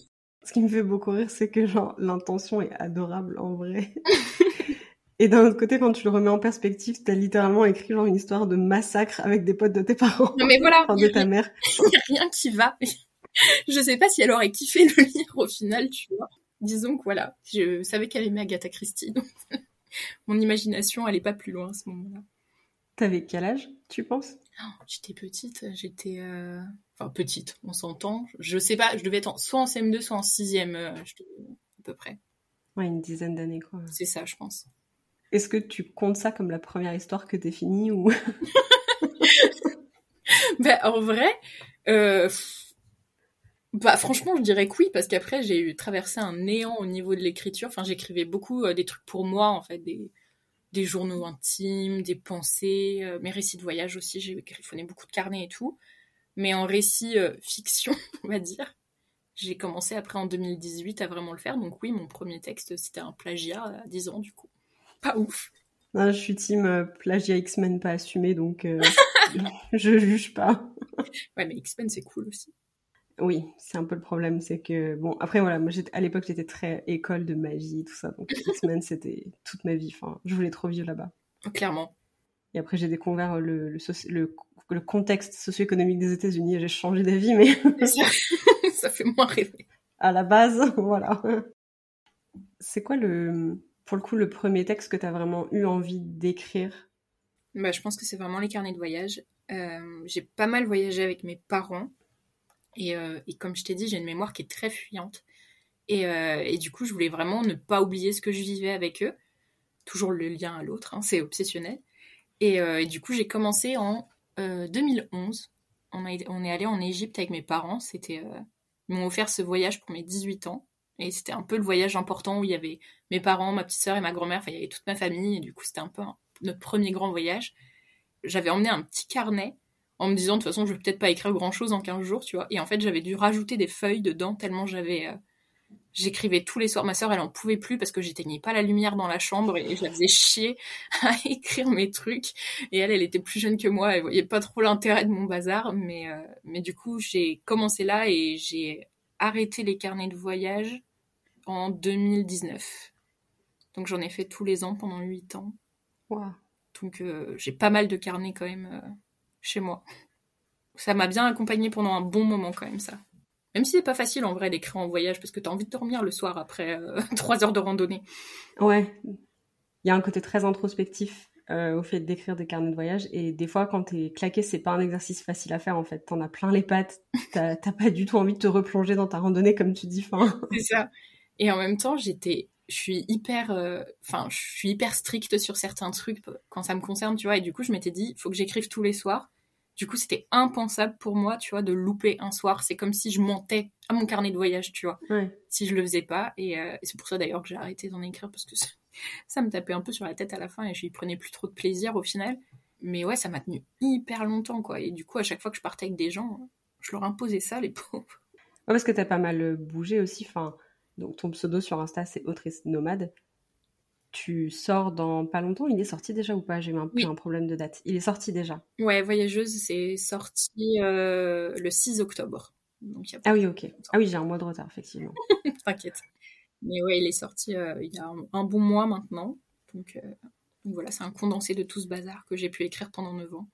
Ce qui me fait beaucoup rire, c'est que genre l'intention est adorable en vrai. Et d'un autre côté, quand tu le remets en perspective, t'as littéralement écrit genre une histoire de massacre avec des potes de tes parents, Non mais voilà, enfin de a ta mère. il y a rien qui va. je sais pas si elle aurait kiffé le lire au final, tu vois. Disons que voilà, je savais qu'elle aimait Agatha Christie, donc mon imagination allait pas plus loin à ce moment-là. T'avais quel âge, tu penses? Oh, J'étais petite, j'étais... euh, Enfin, petite, on s'entend. Je sais pas, je devais être en- soit en CM2, soit en 6ème, euh, à peu près. Ouais, une dizaine d'années quoi. C'est ça, je pense. Est-ce que tu comptes ça comme la première histoire que t'es finie ou Bah, en vrai, euh, bah, franchement, je dirais que oui, parce qu'après, j'ai traversé un néant au niveau de l'écriture. Enfin, j'écrivais beaucoup euh, des trucs pour moi, en fait, des, journaux intimes, des pensées, euh, mes récits de voyage aussi. J'ai griffonné beaucoup de carnets et tout. Mais en récit fiction, on va dire, j'ai commencé après en 2018 à vraiment le faire. Donc oui, mon premier texte, c'était un plagiat à 10 ans, du coup. Pas ouf. Non, je suis team euh, plagiat X-Men pas assumé, donc euh, je juge pas. Ouais, mais X-Men, c'est cool aussi. Oui, c'est un peu le problème, c'est que bon, après voilà, moi j'étais à l'époque j'étais très école de magie tout ça, donc X-Men c'était toute ma vie. Enfin, je voulais trop vivre là-bas. Clairement. Et après j'ai découvert le, le, le, le contexte socio-économique des États-Unis et j'ai changé d'avis, mais ça, ça fait moins rêver. à la base, voilà. C'est quoi le, pour le coup, le premier texte que t'as vraiment eu envie d'écrire Bah, je pense que c'est vraiment les carnets de voyage. Euh, j'ai pas mal voyagé avec mes parents. Et, euh, et comme je t'ai dit, j'ai une mémoire qui est très fuyante. Et, euh, et du coup, je voulais vraiment ne pas oublier ce que je vivais avec eux. Toujours le lien à l'autre, hein, c'est obsessionnel. Et, du coup, j'ai commencé en euh, 2011. On, est allé en Égypte avec mes parents. C'était, ils m'ont offert ce voyage pour mes 18 ans. Et c'était un peu le voyage important où il y avait mes parents, ma petite sœur et ma grand-mère. Enfin, il y avait toute ma famille. Et du coup, c'était un peu notre premier grand voyage. J'avais emmené un petit carnet en me disant, de toute façon, je vais peut-être pas écrire grand-chose en 15 jours, tu vois. Et en fait, j'avais dû rajouter des feuilles dedans tellement j'avais... euh, J'écrivais tous les soirs. Ma sœur, elle en pouvait plus parce que j'éteignais pas la lumière dans la chambre et je la faisais chier à écrire mes trucs. Et elle, elle était plus jeune que moi, elle voyait pas trop l'intérêt de mon bazar. Mais, euh, mais du coup, j'ai commencé là et j'ai arrêté les carnets de voyage en 2019. Donc j'en ai fait tous les ans pendant 8 ans. Waouh. Donc euh, j'ai pas mal de carnets quand même euh, chez moi. Ça m'a bien accompagné pendant un bon moment quand même ça. Même si c'est pas facile en vrai d'écrire en voyage parce que t'as envie de dormir le soir après euh, trois heures de randonnée. Ouais. Il y a un côté très introspectif euh, au fait d'écrire des carnets de voyage. Et des fois, quand t'es claqué, c'est pas un exercice facile à faire en fait. T'en as plein les pattes. T'as pas du tout envie de te replonger dans ta randonnée comme tu dis. C'est ça. Et en même temps, j'étais, je suis hyper, euh, enfin, je suis hyper stricte sur certains trucs quand ça me concerne, tu vois. Et du coup, je m'étais dit, il faut que j'écrive tous les soirs. Du coup, c'était impensable pour moi, tu vois, de louper un soir. C'est comme si je mentais à mon carnet de voyage, tu vois, ouais. si je le faisais pas. Et, euh, et c'est pour ça d'ailleurs que j'ai arrêté d'en écrire parce que ça, ça me tapait un peu sur la tête à la fin et j'y prenais plus trop de plaisir au final. mais ouais, ça m'a tenu hyper longtemps, quoi. Et du coup, à chaque fois que je partais avec des gens, je leur imposais ça, les pauvres. Ouais, parce que t'as pas mal bougé aussi. Enfin, donc ton pseudo sur Insta, c'est autrice nomade. Tu sors dans pas longtemps. Il est sorti déjà ou pas? J'ai un un problème de date. Il est sorti déjà. Ouais, Voyageuse, c'est sorti euh, le 6 octobre. ah oui, ok. Ah oui, j'ai un mois de retard, effectivement. T'inquiète. Mais ouais, il est sorti euh, il y a un, bon mois maintenant. Donc, euh, donc voilà, c'est un condensé de tout ce bazar que j'ai pu écrire pendant 9 ans.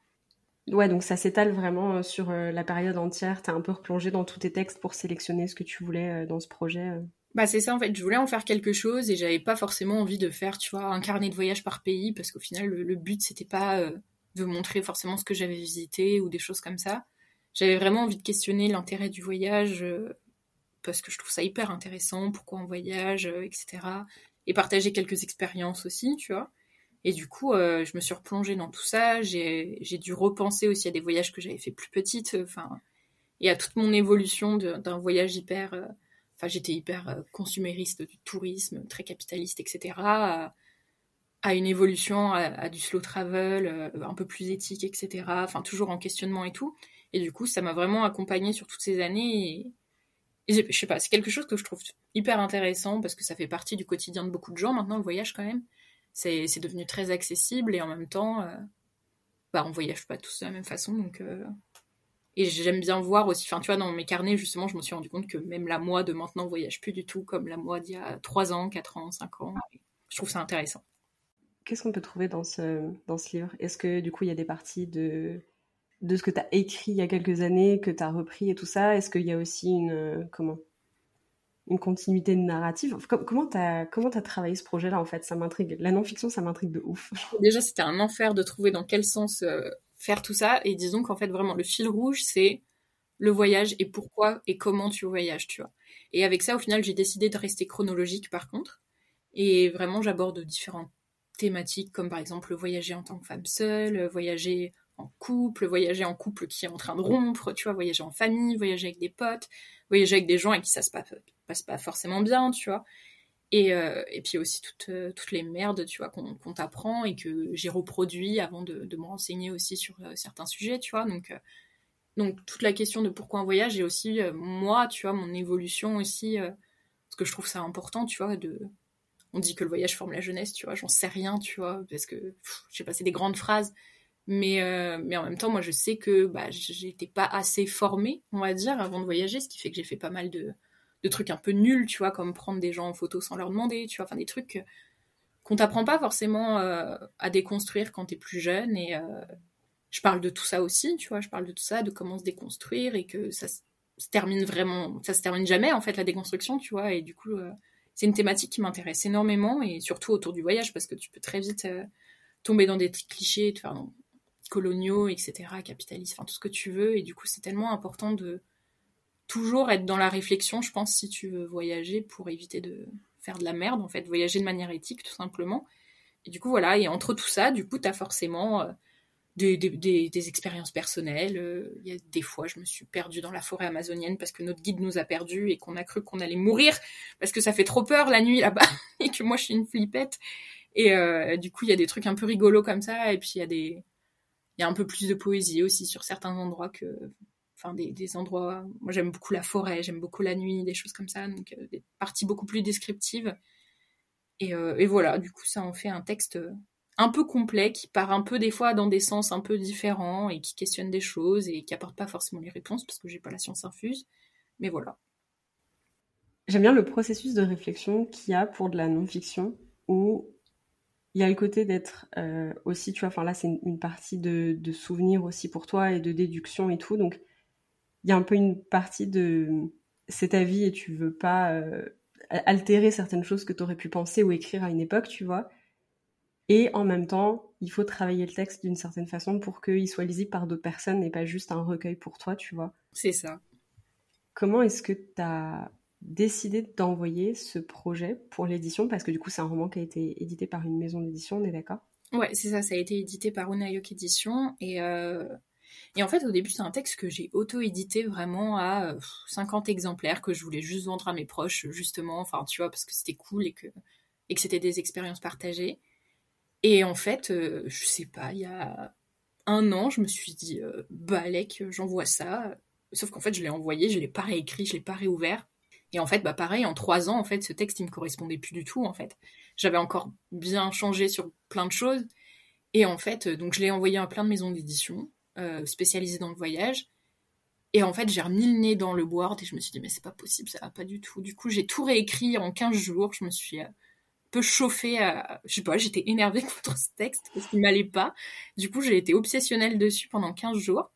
Ouais, donc ça s'étale vraiment sur la période entière. T'as un peu replongé dans tous tes textes pour sélectionner ce que tu voulais dans ce projet. Bah c'est ça en fait, je voulais en faire quelque chose et j'avais pas forcément envie de faire, tu vois, un carnet de voyage par pays parce qu'au final le, but c'était pas euh, de montrer forcément ce que j'avais visité ou des choses comme ça. J'avais vraiment envie de questionner l'intérêt du voyage euh, parce que je trouve ça hyper intéressant, pourquoi on voyage, euh, etc. Et partager quelques expériences aussi, tu vois. Et du coup, je me suis replongée dans tout ça. J'ai dû repenser aussi à des voyages que j'avais fait plus petites, enfin, et à toute mon évolution d'un voyage hyper Enfin, j'étais hyper euh, consumériste du tourisme, très capitaliste, etc. À, une évolution, à, du slow travel, euh, un peu plus éthique, etc. Enfin, toujours en questionnement et tout. Et du coup, ça m'a vraiment accompagnée sur toutes ces années. Et, je sais pas, c'est quelque chose que je trouve hyper intéressant parce que ça fait partie du quotidien de beaucoup de gens maintenant, le voyage quand même. C'est devenu très accessible et en même temps, euh, bah, on voyage pas tous de la même façon. Donc, et j'aime bien voir aussi, enfin tu vois, dans mes carnets, justement, je me suis rendu compte que même la moi de maintenant voyage plus du tout comme la moi d'il y a 3 ans, 4 ans, 5 ans. Je trouve ça intéressant. Qu'est-ce qu'on peut trouver dans ce, dans ce livre? Est-ce que du coup il y a des parties de, de ce que tu as écrit il y a quelques années, que tu as repris et tout ça? Est-ce qu'il y a aussi une, comment, une continuité de narrative? Comment tu as, comment as travaillé ce projet-là en fait? Ça m'intrigue. La non-fiction, ça m'intrigue de ouf. Déjà, c'était un enfer de trouver dans quel sens euh, faire tout ça. Et disons qu'en fait, vraiment, le fil rouge, c'est le voyage et pourquoi et comment tu voyages, tu vois. Et avec ça, au final, j'ai décidé de rester chronologique, par contre. Et vraiment, j'aborde différentes thématiques, comme par exemple voyager en tant que femme seule, voyager en couple, voyager en couple qui est en train de rompre, tu vois, voyager en famille, voyager avec des potes, voyager avec des gens avec qui ça se passe, passe pas forcément bien, tu vois. Et, euh, puis aussi toutes, euh, toutes les merdes, tu vois, qu'on t'apprend et que j'ai reproduit avant de, me renseigner aussi sur euh, certains sujets, tu vois. Donc, donc toute la question de pourquoi un voyage et aussi moi, tu vois, mon évolution aussi, parce que je trouve ça important, tu vois, de... On dit que le voyage forme la jeunesse, tu vois, j'en sais rien, tu vois, parce que, je sais pas, c'est des grandes phrases, mais, mais en même temps, moi, je sais que bah, j'étais pas assez formée, on va dire, avant de voyager, ce qui fait que j'ai fait pas mal de, de trucs un peu nuls, tu vois, comme prendre des gens en photo sans leur demander, tu vois, enfin des trucs qu'on t'apprend pas forcément euh, à déconstruire quand t'es plus jeune. Et euh, je parle de tout ça aussi, tu vois, je parle de tout ça, de comment se déconstruire et que ça se termine vraiment, ça se termine jamais en fait la déconstruction, tu vois, et du coup euh, c'est une thématique qui m'intéresse énormément et surtout autour du voyage parce que tu peux très vite tomber dans des clichés, faire coloniaux, etc., capitalistes, enfin tout ce que tu veux, et du coup c'est tellement important de toujours être dans la réflexion, je pense, si tu veux voyager pour éviter de faire de la merde, en fait, voyager de manière éthique, tout simplement. Et du coup, voilà, et entre tout ça, du coup, tu as forcément euh, des, des, des, expériences personnelles. Euh, y a des fois, je me suis perdue dans la forêt amazonienne parce que notre guide nous a perdus et qu'on a cru qu'on allait mourir parce que ça fait trop peur la nuit là-bas et que moi, je suis une flippette. Et euh, du coup, il y a des trucs un peu rigolos comme ça, et puis il y a des... Il y a un peu plus de poésie aussi sur certains endroits que enfin des, endroits. Moi, j'aime beaucoup la forêt, j'aime beaucoup la nuit, des choses comme ça, donc euh, des parties beaucoup plus descriptives. Euh, et, voilà, du coup, ça en fait un texte un peu complet qui part un peu des fois dans des sens un peu différents et qui questionne des choses et qui apporte pas forcément les réponses parce que j'ai pas la science infuse. Mais voilà. J'aime bien le processus de réflexion qu'il y a pour de la non-fiction où il y a le côté d'être euh, aussi, tu vois, enfin là c'est une, partie de, de souvenirs aussi pour toi et de déduction et tout, donc il y a un peu une partie de c'est ta vie et tu veux pas euh, altérer certaines choses que tu aurais pu penser ou écrire à une époque, tu vois. Et en même temps, il faut travailler le texte d'une certaine façon pour qu'il soit lisible par d'autres personnes et pas juste un recueil pour toi, tu vois. C'est ça. Comment est-ce que tu as décidé d'envoyer ce projet pour l'édition? Parce que du coup, c'est un roman qui a été édité par une maison d'édition, on est d'accord? Ouais, c'est ça, ça a été édité par Unayok Édition. Et euh, et en fait, au début, c'est un texte que j'ai auto-édité vraiment à 50 exemplaires que je voulais juste vendre à mes proches, justement, enfin, tu vois, parce que c'était cool et que, et que c'était des expériences partagées. Et en fait, euh, je sais pas, il y a un an, je me suis dit, euh, bah, Alec, j'envoie ça. Sauf qu'en fait, je l'ai envoyé, je l'ai pas réécrit, je l'ai pas réouvert. Et en fait, bah, pareil, en trois ans, en fait, ce texte, il me correspondait plus du tout, en fait. J'avais encore bien changé sur plein de choses. Et en fait, donc, je l'ai envoyé à plein de maisons d'édition, euh, spécialisées dans le voyage. Et en fait, j'ai remis le nez dans le Word et je me suis dit, mais c'est pas possible, ça va pas du tout. Du coup, j'ai tout réécrit en 15 jours. Je me suis euh, un peu chauffée je sais pas, j'étais énervée contre ce texte parce qu'il m'allait pas. Du coup, j'ai été obsessionnelle dessus pendant 15 jours.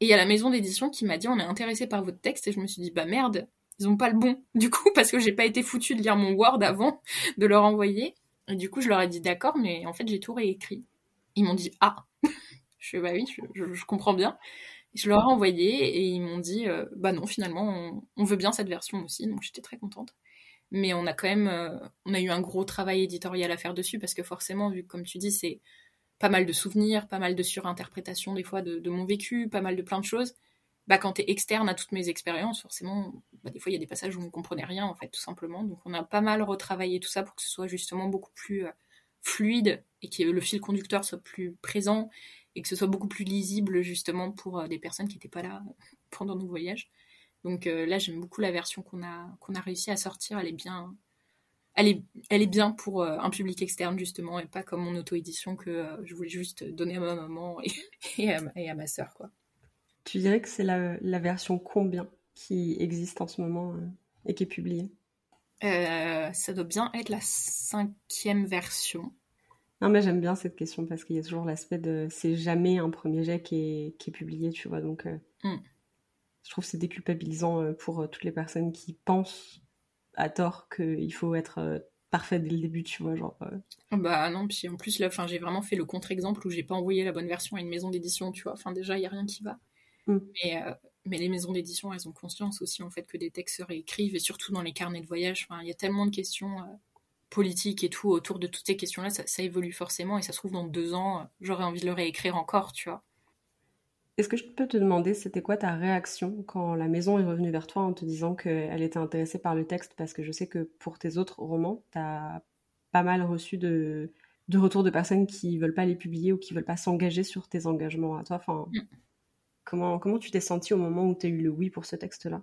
Et il y a la maison d'édition qui m'a dit, on est intéressé par votre texte. Et je me suis dit, bah merde, ils ont pas le bon. Du coup, parce que j'ai pas été foutue de lire mon Word avant de leur envoyer. Et du coup, je leur ai dit d'accord, mais en fait, j'ai tout réécrit. Ils m'ont dit, ah. Je fais, bah oui, je comprends bien. Je leur ai envoyé et ils m'ont dit euh, bah non finalement on, veut bien cette version aussi donc j'étais très contente. Mais on a quand même euh, on a eu un gros travail éditorial à faire dessus parce que forcément vu comme tu dis c'est pas mal de souvenirs, pas mal de surinterprétations des fois de, mon vécu, pas mal de plein de choses. Bah quand t'es externe à toutes mes expériences forcément bah, des fois il y a des passages où on ne comprenait rien en fait tout simplement donc on a pas mal retravaillé tout ça pour que ce soit justement beaucoup plus euh, fluide et que le fil conducteur soit plus présent et que ce soit beaucoup plus lisible justement pour euh, des personnes qui n'étaient pas là pendant nos voyages. Donc euh, là, j'aime beaucoup la version qu'on a, qu'on a réussi à sortir. Elle est bien, elle est, elle est bien pour euh, un public externe justement et pas comme mon auto-édition que je voulais juste donner à ma maman et, et, à, ma, et à, ma sœur. Quoi. Tu dirais que c'est la, la, version combien qui existe en ce moment et qui est publiée? Ça doit bien être la cinquième version. Non, mais j'aime bien cette question parce qu'il y a toujours l'aspect de c'est jamais un premier jet qui est, qui est publié, tu vois. Donc, euh, mm. je trouve c'est déculpabilisant euh, pour euh, toutes les personnes qui pensent à tort qu'il faut être parfait dès le début, tu vois. Genre, Bah non, puis en plus, là, j'ai vraiment fait le contre-exemple où j'ai pas envoyé la bonne version à une maison d'édition, tu vois. Enfin, déjà, il y a rien qui va. Mm. Mais, mais les maisons d'édition, elles ont conscience aussi, en fait, que des textes se réécrivent et surtout dans les carnets de voyage. il y a tellement de questions politique et tout autour de toutes ces questions-là, ça, évolue forcément et ça se trouve dans deux ans, j'aurais envie de le réécrire encore, tu vois. Est-ce que je peux te demander, c'était quoi ta réaction quand la maison est revenue vers toi en te disant qu'elle était intéressée par le texte? Parce que je sais que pour tes autres romans, tu as pas mal reçu de, de retours de personnes qui veulent pas les publier ou qui veulent pas s'engager sur tes engagements à toi. Enfin, mm. comment, comment tu t'es sentie au moment où tu as eu le oui pour ce texte-là?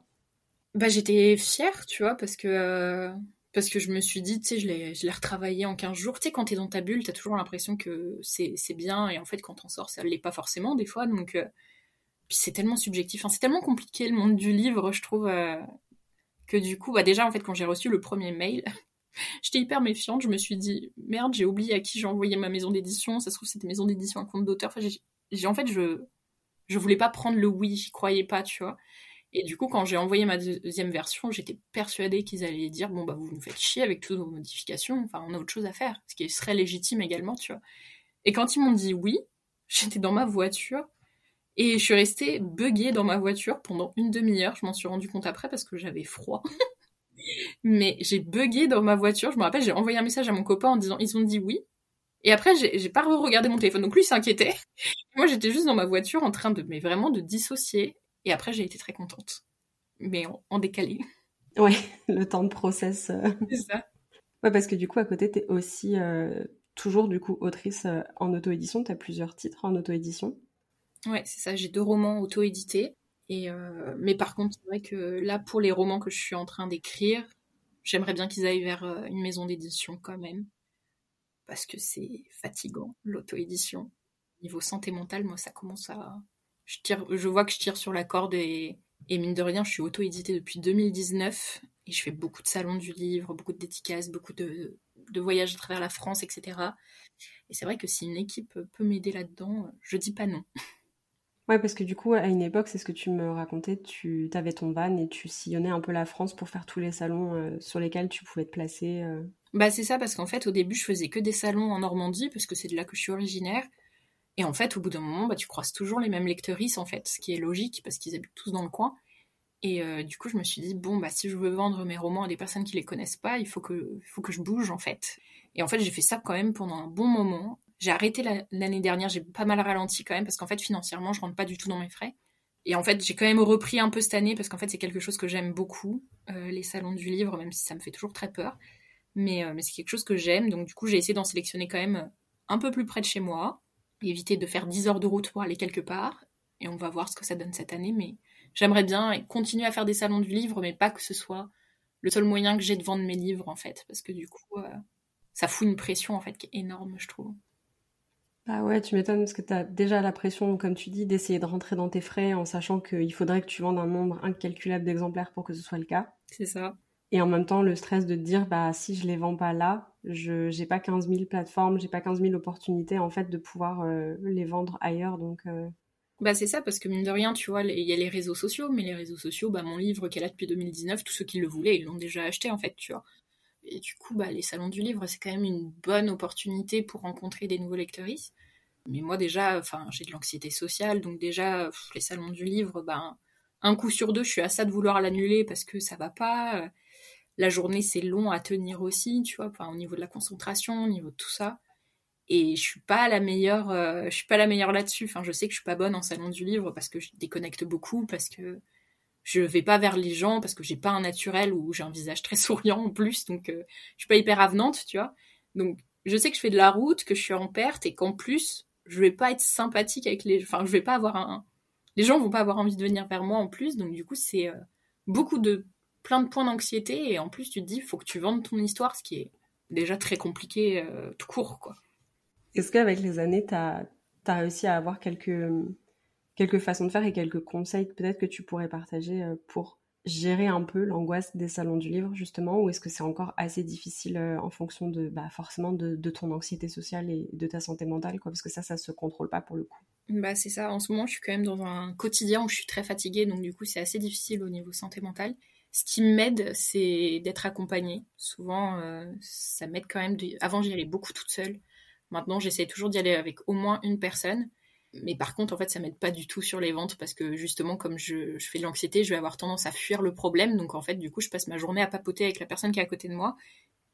Bah, J'étais fière, tu vois, parce que euh, parce que je me suis dit, tu sais, je l'ai retravaillé en 15 jours. Tu sais, quand t'es dans ta bulle, t'as toujours l'impression que c'est bien, et en fait, quand t'en sors, ça l'est pas forcément, des fois. Donc, euh, puis c'est tellement subjectif. C'est tellement compliqué, le monde du livre, je trouve, euh, que du coup, bah, déjà, en fait, quand j'ai reçu le premier mail, j'étais hyper méfiante. Je me suis dit, merde, j'ai oublié à qui j'ai envoyé ma maison d'édition. Ça se trouve, c'était maison d'édition un compte d'auteur. Enfin, j'ai, en fait, je, je voulais pas prendre le oui, j'y croyais pas, tu vois. Et du coup, quand j'ai envoyé ma deuxième version, j'étais persuadée qu'ils allaient dire bon bah vous nous faites chier avec toutes vos modifications, enfin on a autre chose à faire, ce qui serait légitime également, tu vois. Et quand ils m'ont dit oui, j'étais dans ma voiture et je suis restée buggée dans ma voiture pendant une demi-heure. Je m'en suis rendu compte après parce que j'avais froid. Mais j'ai buggé dans ma voiture. Je me rappelle, j'ai envoyé un message à mon copain en disant ils ont dit oui. Et après, j'ai pas regardé mon téléphone. Donc lui, s'inquiétait. Moi, j'étais juste dans ma voiture en train de, mais vraiment de dissocier. Et après, j'ai été très contente. Mais en, décalé. Ouais, le temps de process. Euh. C'est ça. Ouais, parce que du coup, à côté, tu es aussi euh, toujours du coup autrice euh, en auto-édition. Tu as plusieurs titres en auto-édition. Ouais, c'est ça. J'ai deux romans auto-édités. Et Mais par contre, c'est vrai que là, pour les romans que je suis en train d'écrire, j'aimerais bien qu'ils aillent vers une maison d'édition quand même. Parce que c'est fatigant, l'auto-édition. Niveau santé mentale, moi, ça commence à, je, tire, je vois que je tire sur la corde et, mine de rien, je suis auto-éditée depuis 2019 et je fais beaucoup de salons du livre, beaucoup de dédicaces, beaucoup de, voyages à travers la France, etc. Et c'est vrai que si une équipe peut m'aider là-dedans, je dis pas non. Ouais, parce que du coup, à une époque, c'est ce que tu me racontais, tu avais ton van et tu sillonnais un peu la France pour faire tous les salons euh, sur lesquels tu pouvais te placer. Euh. Bah c'est ça, parce qu'en fait, au début, je faisais que des salons en Normandie, parce que c'est de là que je suis originaire. Et en fait, au bout d'un moment, bah, tu croises toujours les mêmes lectrices, en fait, ce qui est logique parce qu'ils habitent tous dans le coin. Et euh, du coup, je me suis dit, bon, bah, si je veux vendre mes romans à des personnes qui les connaissent pas, il faut que, faut que je bouge, en fait. Et en fait, j'ai fait ça quand même pendant un bon moment. J'ai arrêté l'année dernière, j'ai pas mal ralenti quand même, parce qu'en fait, financièrement, je rentre pas du tout dans mes frais. Et en fait, j'ai quand même repris un peu cette année, parce qu'en fait, c'est quelque chose que j'aime beaucoup, euh, les salons du livre, même si ça me fait toujours très peur. Mais, euh, mais c'est quelque chose que j'aime, donc du coup, j'ai essayé d'en sélectionner quand même un peu plus près de chez moi. Éviter de faire 10 heures de route pour aller quelque part. Et on va voir ce que ça donne cette année, mais j'aimerais bien continuer à faire des salons du livre, mais pas que ce soit le seul moyen que j'ai de vendre mes livres, en fait, parce que du coup, euh, ça fout une pression, en fait, qui est énorme, je trouve. Bah ouais, tu m'étonnes parce que tu as déjà la pression, comme tu dis, d'essayer de rentrer dans tes frais en sachant qu'il faudrait que tu vendes un nombre incalculable d'exemplaires pour que ce soit le cas. C'est ça. Et en même temps, le stress de te dire, bah, si je les vends pas là, je j'ai pas 15 000 plateformes, j'ai pas 15 000 opportunités, en fait, de pouvoir euh, les vendre ailleurs. Euh. Bah, c'est ça, parce que mine de rien, tu vois, il y a les réseaux sociaux, mais les réseaux sociaux, bah, mon livre est là depuis 2019, tous ceux qui le voulaient, ils l'ont déjà acheté, en fait, tu vois. Et du coup, bah, les salons du livre, c'est quand même une bonne opportunité pour rencontrer des nouveaux lecteuristes. Mais moi, déjà, j'ai de l'anxiété sociale, donc déjà, les salons du livre, bah, un coup sur deux, je suis à ça de vouloir l'annuler parce que ça va pas la journée c'est long à tenir aussi, tu vois, au niveau de la concentration, au niveau de tout ça. Et je suis pas la meilleure, euh, je suis pas la meilleure là-dessus. Enfin, je sais que je suis pas bonne en salon du livre parce que je déconnecte beaucoup, parce que je vais pas vers les gens, parce que j'ai pas un naturel où j'ai un visage très souriant en plus, donc euh, je suis pas hyper avenante, tu vois. Donc je sais que je fais de la route, que je suis en perte et qu'en plus je vais pas être sympathique avec les, enfin je vais pas avoir un, les gens vont pas avoir envie de venir vers moi en plus, donc du coup c'est euh, beaucoup de plein de points d'anxiété et en plus tu te dis faut que tu vendes ton histoire, ce qui est déjà très compliqué euh, tout court quoi. Est-ce qu'avec les années, tu as, réussi à avoir quelques, quelques façons de faire et quelques conseils peut-être que tu pourrais partager euh, pour gérer un peu l'angoisse des salons du livre justement ou est-ce que c'est encore assez difficile euh, en fonction de bah, forcément de, de, ton anxiété sociale et de ta santé mentale quoi parce que ça ça se contrôle pas pour le coup? Bah c'est ça. En ce moment je suis quand même dans un quotidien où je suis très fatiguée donc du coup c'est assez difficile au niveau santé mentale ce qui m'aide, c'est d'être accompagnée. Souvent, euh, ça m'aide quand même. Avant, j'y allais beaucoup toute seule. Maintenant, j'essaie toujours d'y aller avec au moins une personne. Mais par contre, en fait, ça m'aide pas du tout sur les ventes parce que justement, comme je, fais de l'anxiété, je vais avoir tendance à fuir le problème. Donc, en fait, du coup, je passe ma journée à papoter avec la personne qui est à côté de moi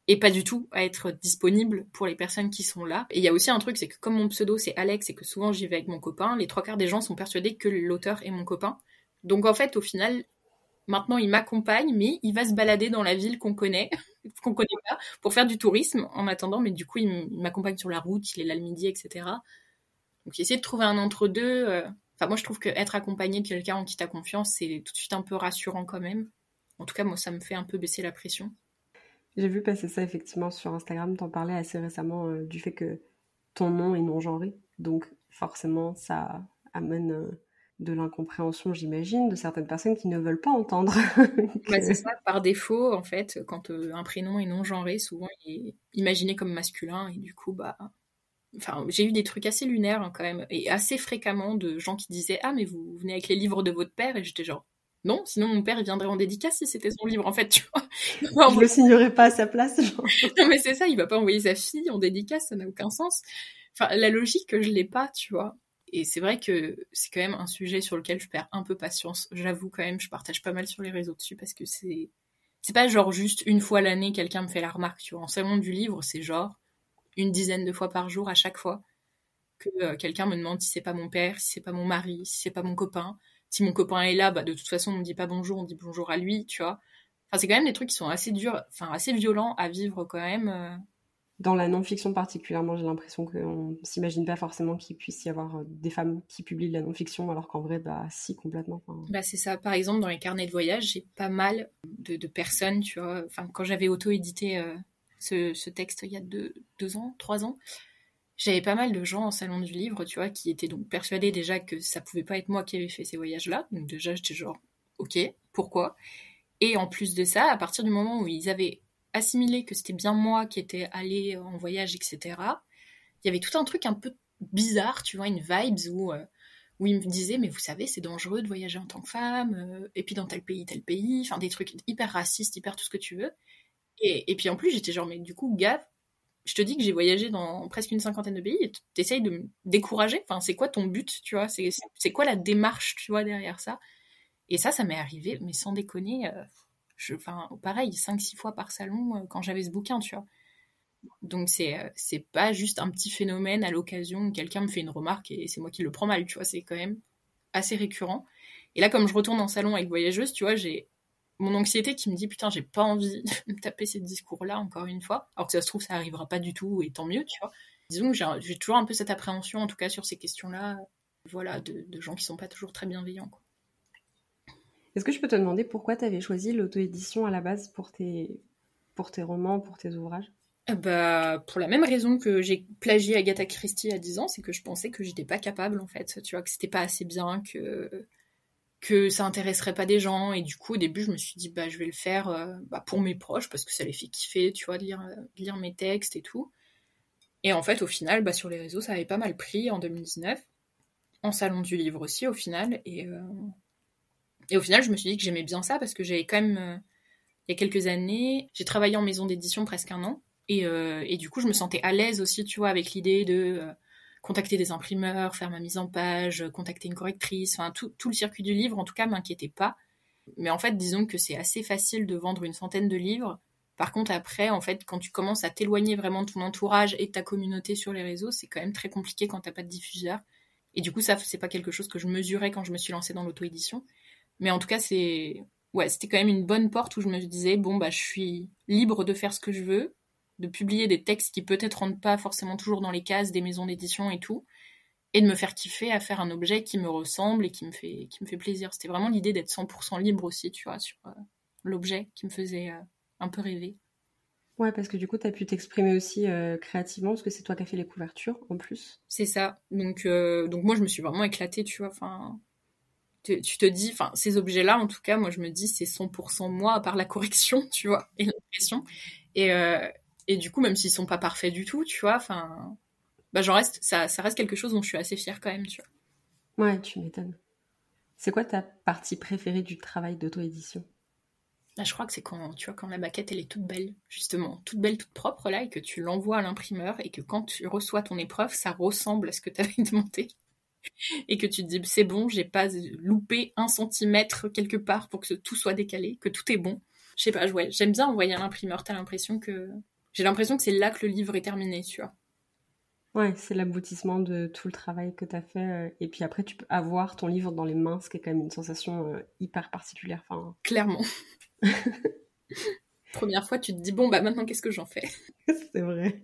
et pas du tout à être disponible pour les personnes qui sont là. Et il y a aussi un truc, c'est que comme mon pseudo c'est Alex et que souvent j'y vais avec mon copain, les trois quarts des gens sont persuadés que l'auteur est mon copain. Donc en fait, au final, Maintenant, il m'accompagne, mais il va se balader dans la ville qu'on connaît, qu'on connaît pas, pour faire du tourisme en attendant. Mais du coup, il m'accompagne sur la route, il est là le midi, etc. Donc, essayer de trouver un entre-deux. Euh, enfin, moi, je trouve qu'être accompagné de quelqu'un en qui tu as confiance, c'est tout de suite un peu rassurant quand même. En tout cas, moi, ça me fait un peu baisser la pression. J'ai vu passer ça effectivement sur Instagram. T'en parlais assez récemment euh, du fait que ton nom est non genré. Donc, forcément, ça amène. Euh, de l'incompréhension, j'imagine, de certaines personnes qui ne veulent pas entendre. c'est ça, par défaut, en fait, quand euh, un prénom est non genré, souvent il est imaginé comme masculin, et du coup, bah. Enfin, j'ai eu des trucs assez lunaires hein, quand même, et assez fréquemment de gens qui disaient Ah, mais vous venez avec les livres de votre père, et j'étais genre non, sinon mon père il viendrait en dédicace si c'était son livre en fait, tu vois. Je le signerais pas à sa place. non mais c'est ça, il va pas envoyer sa fille en dédicace, ça n'a aucun sens. Enfin, la logique je l'ai pas, tu vois. Et c'est vrai que c'est quand même un sujet sur lequel je perds un peu patience. J'avoue quand même, je partage pas mal sur les réseaux dessus parce que c'est c'est pas genre juste une fois l'année quelqu'un me fait la remarque. Tu vois, en salon du livre, c'est genre une dizaine de fois par jour à chaque fois que euh, quelqu'un me demande si c'est pas mon père, si c'est pas mon mari, si c'est pas mon copain. Si mon copain est là, bah de toute façon on me dit pas bonjour, on dit bonjour à lui, tu vois. Enfin, c'est quand même des trucs qui sont assez durs, enfin assez violents à vivre quand même. Dans la non-fiction particulièrement, j'ai l'impression qu'on ne s'imagine pas forcément qu'il puisse y avoir euh, des femmes qui publient de la non-fiction, alors qu'en vrai, bah si, complètement. Bah c'est ça. Par exemple, dans les carnets de voyage, j'ai pas mal de, personnes, tu vois. Enfin, quand j'avais auto-édité euh, ce, texte il y a deux, ans, trois ans, j'avais pas mal de gens en salon du livre, tu vois, qui étaient donc persuadés déjà que ça pouvait pas être moi qui avais fait ces voyages-là. Donc déjà, j'étais genre, ok, pourquoi? Et en plus de ça, à partir du moment où ils avaient assimilé que c'était bien moi qui étais allée en voyage, etc., il y avait tout un truc un peu bizarre, tu vois, une vibes où, euh, où il me disait, mais vous savez, c'est dangereux de voyager en tant que femme, euh, et puis dans tel pays, tel pays, enfin des trucs hyper racistes, hyper tout ce que tu veux. Et, et puis en plus, j'étais genre, mais du coup, gaffe, je te dis que j'ai voyagé dans presque une cinquantaine de pays et t'essayes de me décourager. Enfin, c'est quoi ton but, tu vois C'est quoi la démarche, tu vois, derrière ça? Et ça, ça m'est arrivé, mais sans déconner, euh, enfin, pareil, 5-6 fois par salon euh, quand j'avais ce bouquin, tu vois. Donc c'est euh, c'est pas juste un petit phénomène à l'occasion, quelqu'un me fait une remarque et c'est moi qui le prends mal, tu vois, c'est quand même assez récurrent. Et là, comme je retourne en salon avec voyageuse, tu vois, j'ai mon anxiété qui me dit putain, j'ai pas envie de me taper ces discours-là encore une fois. Alors que ça se trouve, ça arrivera pas du tout et tant mieux, tu vois. disons que j'ai toujours un peu cette appréhension, en tout cas sur ces questions-là, voilà, de, gens qui sont pas toujours très bienveillants. Est-ce que je peux te demander pourquoi tu avais choisi l'auto-édition à la base pour tes, pour tes romans, pour tes ouvrages? Euh, bah, pour la même raison que j'ai plagié Agatha Christie à 10 ans, c'est que je pensais que j'étais pas capable en fait, tu vois, que c'était pas assez bien, que que ça intéresserait pas des gens. Et du coup au début je me suis dit bah je vais le faire euh, bah, pour mes proches parce que ça les fait kiffer, tu vois, de lire, lire mes textes et tout. Et en fait au final bah sur les réseaux ça avait pas mal pris en 2019, en salon du livre aussi au final. Et euh, et au final je me suis dit que j'aimais bien ça parce que j'avais quand même il y a quelques années j'ai travaillé en maison d'édition presque un an euh, et, du coup, je me sentais à l'aise aussi, tu vois, avec l'idée de euh, contacter des imprimeurs, faire ma mise en page, contacter une correctrice, enfin, tout, le circuit du livre, en tout cas, m'inquiétait pas. Mais en fait, disons que c'est assez facile de vendre une centaine de livres. Par contre, après, en fait, quand tu commences à t'éloigner vraiment de ton entourage et de ta communauté sur les réseaux, c'est quand même très compliqué quand t'as pas de diffuseur. Et du coup, ça, c'est pas quelque chose que je mesurais quand je me suis lancée dans l'auto-édition. Mais en tout cas, c'est, ouais, c'était quand même une bonne porte où je me disais, bon, bah, je suis libre de faire ce que je veux de publier des textes qui peut-être rentrent pas forcément toujours dans les cases des maisons d'édition et tout, et de me faire kiffer à faire un objet qui me ressemble et qui me fait, qui me fait plaisir. C'était vraiment l'idée d'être 100% libre aussi, tu vois, sur euh, l'objet qui me faisait euh, un peu rêver. Ouais, parce que du coup, tu as pu t'exprimer aussi euh, créativement, parce que c'est toi qui as fait les couvertures en plus. C'est ça. Donc, donc moi, je me suis vraiment éclatée, tu vois. Enfin, tu, te dis, enfin, ces objets-là, en tout cas, moi, je me dis, c'est 100% moi, à part la correction, tu vois, et l'impression. Et, et du coup, même s'ils sont pas parfaits du tout, tu vois, enfin, bah, j'en reste, ça, ça reste quelque chose dont je suis assez fière quand même, tu vois. Ouais, tu m'étonnes. C'est quoi ta partie préférée du travail d'auto-édition? Là, je crois que c'est quand, tu vois, quand la maquette, elle est toute belle, justement, toute belle, toute propre, là, et que tu l'envoies à l'imprimeur, et que quand tu reçois ton épreuve, ça ressemble à ce que tu avais demandé. Et que tu te dis, c'est bon, j'ai pas loupé un centimètre quelque part pour que tout soit décalé, que tout est bon. Je sais pas, ouais, j'aime bien envoyer à l'imprimeur, t'as l'impression que j'ai l'impression que c'est là que le livre est terminé, tu vois. Ouais, c'est l'aboutissement de tout le travail que tu as fait. Euh, et puis après, tu peux avoir ton livre dans les mains, ce qui est quand même une sensation euh, hyper particulière. Enfin... Clairement. Première fois, tu te dis, bon, bah maintenant, qu'est-ce que j'en fais? C'est vrai.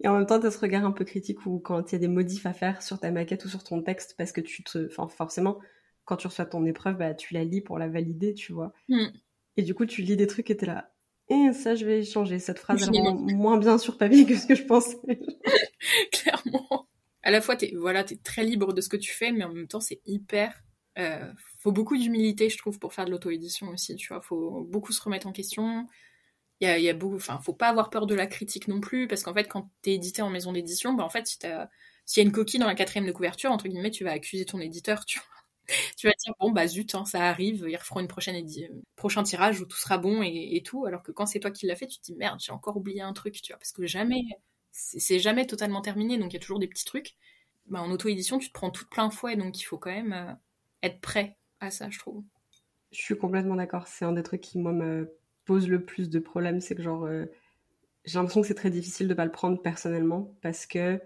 Et en même temps, tu as ce regard un peu critique où quand il y a des modifs à faire sur ta maquette ou sur ton texte, parce que tu te. Enfin, forcément, quand tu reçois ton épreuve, bah, tu la lis pour la valider, tu vois. Hmm. Et du coup, tu lis des trucs et t'es là, et ça, je vais changer. Cette phrase elle rend moins bien sur papier que ce que je pensais. Clairement. À la fois, t'es voilà, es très libre de ce que tu fais, mais en même temps, c'est hyper. Euh, faut beaucoup d'humilité, je trouve, pour faire de l'auto-édition aussi. Tu vois, faut beaucoup se remettre en question. Il y a, beaucoup. Enfin, faut pas avoir peur de la critique non plus, parce qu'en fait, quand t'es édité en maison d'édition, bah en fait, si s'il y a une coquille dans la quatrième de couverture, entre guillemets, tu vas accuser ton éditeur, tu vois. tu vas dire bon bah zut hein, ça arrive ils referont une prochaine prochain tirage où tout sera bon et, tout alors que quand c'est toi qui l'as fait tu te dis merde j'ai encore oublié un truc tu vois parce que jamais c'est jamais totalement terminé donc il y a toujours des petits trucs bah, en auto édition tu te prends tout plein fouet donc il faut quand même euh, être prêt à ça je trouve je suis complètement d'accord c'est un des trucs qui moi me pose le plus de problèmes c'est que genre euh, j'ai l'impression que c'est très difficile de pas le prendre personnellement parce que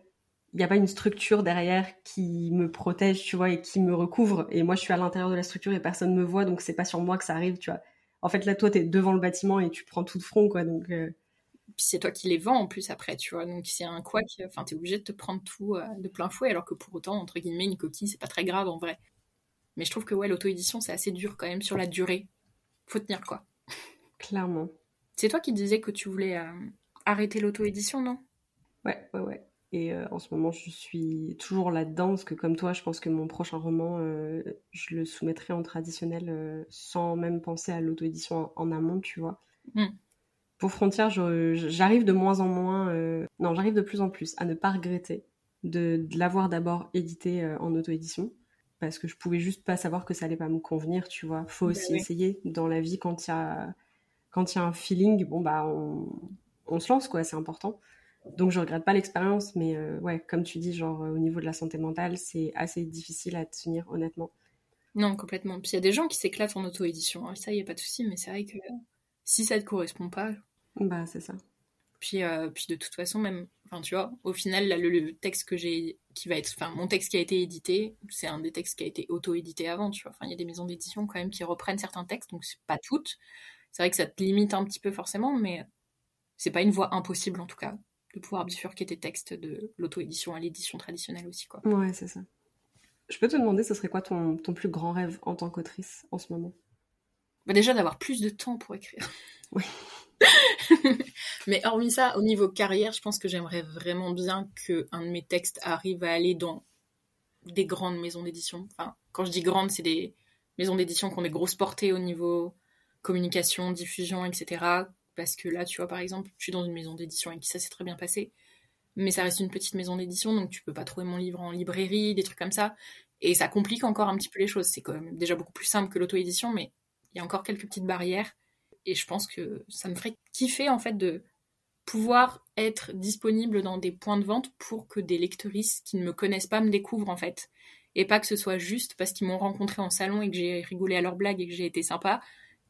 il n'y a pas une structure derrière qui me protège, tu vois, et qui me recouvre. Et moi, je suis à l'intérieur de la structure et personne me voit, donc c'est pas sur moi que ça arrive, tu vois. En fait, là, toi, t'es devant le bâtiment et tu prends tout de front, quoi. Donc. Euh. Puis c'est toi qui les vends en plus après, tu vois. Donc a un quoi, enfin, t'es obligé de te prendre tout euh, de plein fouet, alors que pour autant, entre guillemets, une coquille, c'est pas très grave en vrai. Mais je trouve que ouais, l'auto-édition, c'est assez dur quand même sur la durée. Faut tenir quoi. Clairement. C'est toi qui disais que tu voulais euh, arrêter l'auto-édition, non? Ouais, ouais, ouais. Et euh, en ce moment, je suis toujours là-dedans, parce que comme toi, je pense que mon prochain roman, euh, je le soumettrai en traditionnel sans même penser à l'auto-édition en, amont, tu vois. Mm. Pour Frontières, j'arrive de moins en moins, non, j'arrive de plus en plus à ne pas regretter de, l'avoir d'abord édité en auto-édition, parce que je pouvais juste pas savoir que ça allait pas me convenir, tu vois. Faut bah aussi essayer dans la vie quand il y a, quand il y a un feeling, bon bah on, on se lance, quoi, c'est important. Donc je regrette pas l'expérience, mais euh, ouais, comme tu dis, genre euh, au niveau de la santé mentale, c'est assez difficile à tenir, honnêtement. Non, complètement. Puis il y a des gens qui s'éclatent en auto-édition, hein. ça y a pas de souci, mais c'est vrai que si ça te correspond pas. Bah c'est ça. Puis, euh, puis de toute façon, même, enfin tu vois, au final, le, texte que j'ai, qui va être, enfin mon texte qui a été édité, c'est un des textes qui a été auto-édité avant, tu vois. Enfin il y a des maisons d'édition quand même qui reprennent certains textes, donc c'est pas toutes. C'est vrai que ça te limite un petit peu forcément, mais c'est pas une voie impossible en tout cas de pouvoir bifurquer tes textes de l'auto-édition à l'édition traditionnelle aussi. Quoi. Ouais, c'est ça. Je peux te demander, ce serait quoi ton, ton plus grand rêve en tant qu'autrice en ce moment? Bah Déjà d'avoir plus de temps pour écrire. Oui. Mais hormis ça, au niveau carrière, je pense que j'aimerais vraiment bien que un de mes textes arrive à aller dans des grandes maisons d'édition. Enfin, quand je dis grandes, c'est des maisons d'édition qui ont des grosses portées au niveau communication, diffusion, etc. Parce que là, tu vois, par exemple, je suis dans une maison d'édition qui ça s'est très bien passé. Mais ça reste une petite maison d'édition, donc tu peux pas trouver mon livre en librairie, des trucs comme ça. Et ça complique encore un petit peu les choses. C'est quand même déjà beaucoup plus simple que l'auto-édition, mais il y a encore quelques petites barrières. Et je pense que ça me ferait kiffer, en fait, de pouvoir être disponible dans des points de vente pour que des lectrices qui ne me connaissent pas me découvrent, en fait. Et pas que ce soit juste parce qu'ils m'ont rencontré en salon et que j'ai rigolé à leurs blagues et que j'ai été sympa,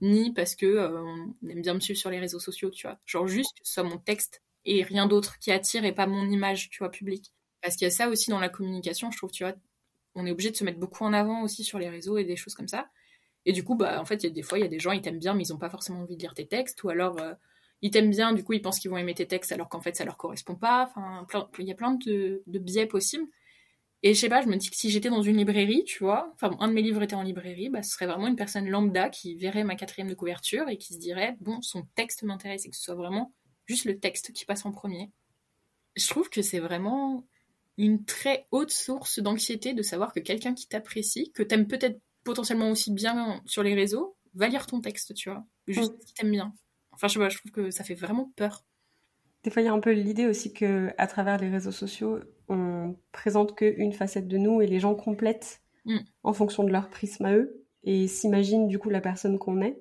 ni parce que euh, on aime bien me suivre sur les réseaux sociaux, tu vois. Genre juste que ce soit mon texte et rien d'autre qui attire et pas mon image, tu vois, publique. Parce qu'il y a ça aussi dans la communication, je trouve, tu vois, on est obligé de se mettre beaucoup en avant aussi sur les réseaux et des choses comme ça. Et du coup, bah, en fait, y a des fois, il y a des gens, ils t'aiment bien, mais ils ont pas forcément envie de lire tes textes, ou alors euh, ils t'aiment bien, du coup, ils pensent qu'ils vont aimer tes textes, alors qu'en fait, ça leur correspond pas. Enfin, il y a plein de, de biais possibles. Et je sais pas, je me dis que si j'étais dans une librairie, tu vois, enfin, un de mes livres était en librairie, bah, ce serait vraiment une personne lambda qui verrait ma quatrième de couverture et qui se dirait, bon, son texte m'intéresse et que ce soit vraiment juste le texte qui passe en premier. Je trouve que c'est vraiment une très haute source d'anxiété de savoir que quelqu'un qui t'apprécie, que t'aimes peut-être potentiellement aussi bien sur les réseaux, va lire ton texte, tu vois, juste mm. qui t'aime bien. Enfin, je sais pas, je trouve que ça fait vraiment peur. Des fois, il y a un peu l'idée aussi que à travers les réseaux sociaux, on présente qu'une facette de nous et les gens complètent mm. en fonction de leur prisme à eux et s'imaginent du coup la personne qu'on est.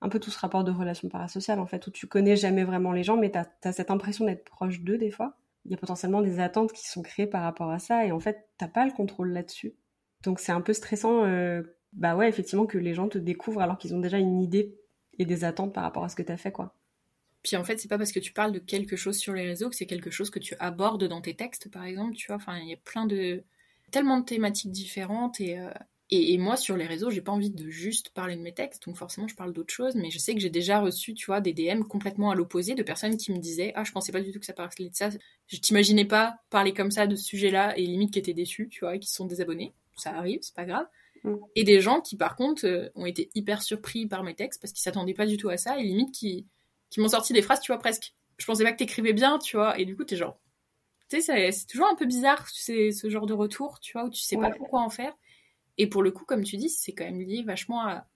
Un peu tout ce rapport de relation parasociale en fait, où tu connais jamais vraiment les gens, mais tu as, cette impression d'être proche d'eux des fois. Il y a potentiellement des attentes qui sont créées par rapport à ça et en fait, t'as pas le contrôle là-dessus. Donc c'est un peu stressant, euh, bah ouais, effectivement, que les gens te découvrent alors qu'ils ont déjà une idée et des attentes par rapport à ce que tu as fait, quoi. Puis en fait, c'est pas parce que tu parles de quelque chose sur les réseaux que c'est quelque chose que tu abordes dans tes textes, par exemple, tu vois. Enfin, il y a plein de. tellement de thématiques différentes et. Euh, et, moi, sur les réseaux, j'ai pas envie de juste parler de mes textes, donc forcément, je parle d'autres choses, mais je sais que j'ai déjà reçu, tu vois, des DM complètement à l'opposé de personnes qui me disaient Ah, je pensais pas du tout que ça parlait de ça, je t'imaginais pas parler comme ça de ce sujet-là, et limite qui étaient déçus, tu vois, et qui sont désabonnés. Ça arrive, c'est pas grave. Mm. Et des gens qui, par contre, euh, ont été hyper surpris par mes textes parce qu'ils s'attendaient pas du tout à ça, et limite qui qui m'ont sorti des phrases, tu vois, presque. Je pensais pas que t'écrivais bien, tu vois, et du coup, t'es genre. Tu sais, c'est toujours un peu bizarre, sais, ce genre de retour, tu vois, où tu sais pas pourquoi en faire. Et pour le coup, comme tu dis, c'est quand même lié vachement à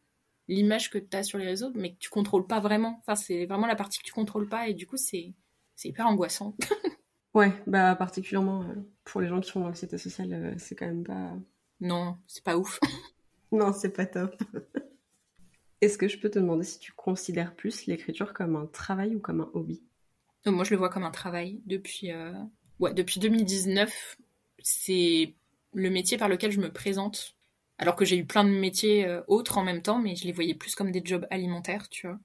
l'image que tu as sur les réseaux, mais que tu contrôles pas vraiment. Enfin, c'est vraiment la partie que tu contrôles pas, et du coup, c'est hyper angoissant. ouais, bah, particulièrement euh, pour les gens qui font de l'anxiété sociale, euh, c'est quand même pas. Non, c'est pas ouf. non, c'est pas top. Est-ce que je peux te demander si tu considères plus l'écriture comme un travail ou comme un hobby? Moi, je le vois comme un travail. Depuis, euh, ouais, depuis 2019, c'est le métier par lequel je me présente. Alors que j'ai eu plein de métiers euh, autres en même temps, mais je les voyais plus comme des jobs alimentaires, tu vois.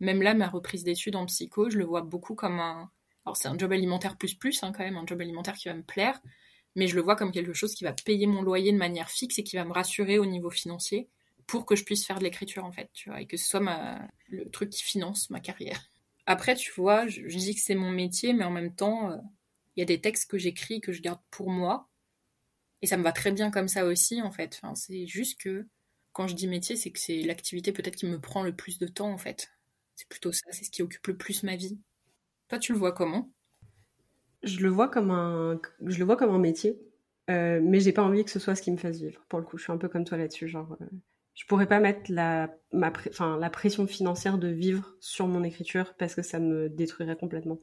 Même là, ma reprise d'études en psycho, je le vois beaucoup comme un. Alors, c'est un job alimentaire plus plus, hein, quand même, un job alimentaire qui va me plaire, mais je le vois comme quelque chose qui va payer mon loyer de manière fixe et qui va me rassurer au niveau financier pour que je puisse faire de l'écriture en fait, tu vois, et que ce soit le truc qui finance ma carrière. Après, tu vois, je, dis que c'est mon métier, mais en même temps, euh, il y a des textes que j'écris que je garde pour moi, et ça me va très bien comme ça aussi en fait. C'est juste que quand je dis métier, c'est que c'est l'activité peut-être qui me prend le plus de temps en fait. C'est plutôt ça, c'est ce qui occupe le plus ma vie. Toi, tu le vois comment? Je le vois comme un, je le vois comme un métier, euh, mais j'ai pas envie que ce soit ce qui me fasse vivre. Pour le coup, je suis un peu comme toi là-dessus, genre. Euh, je pourrais pas mettre la, pression financière de vivre sur mon écriture parce que ça me détruirait complètement.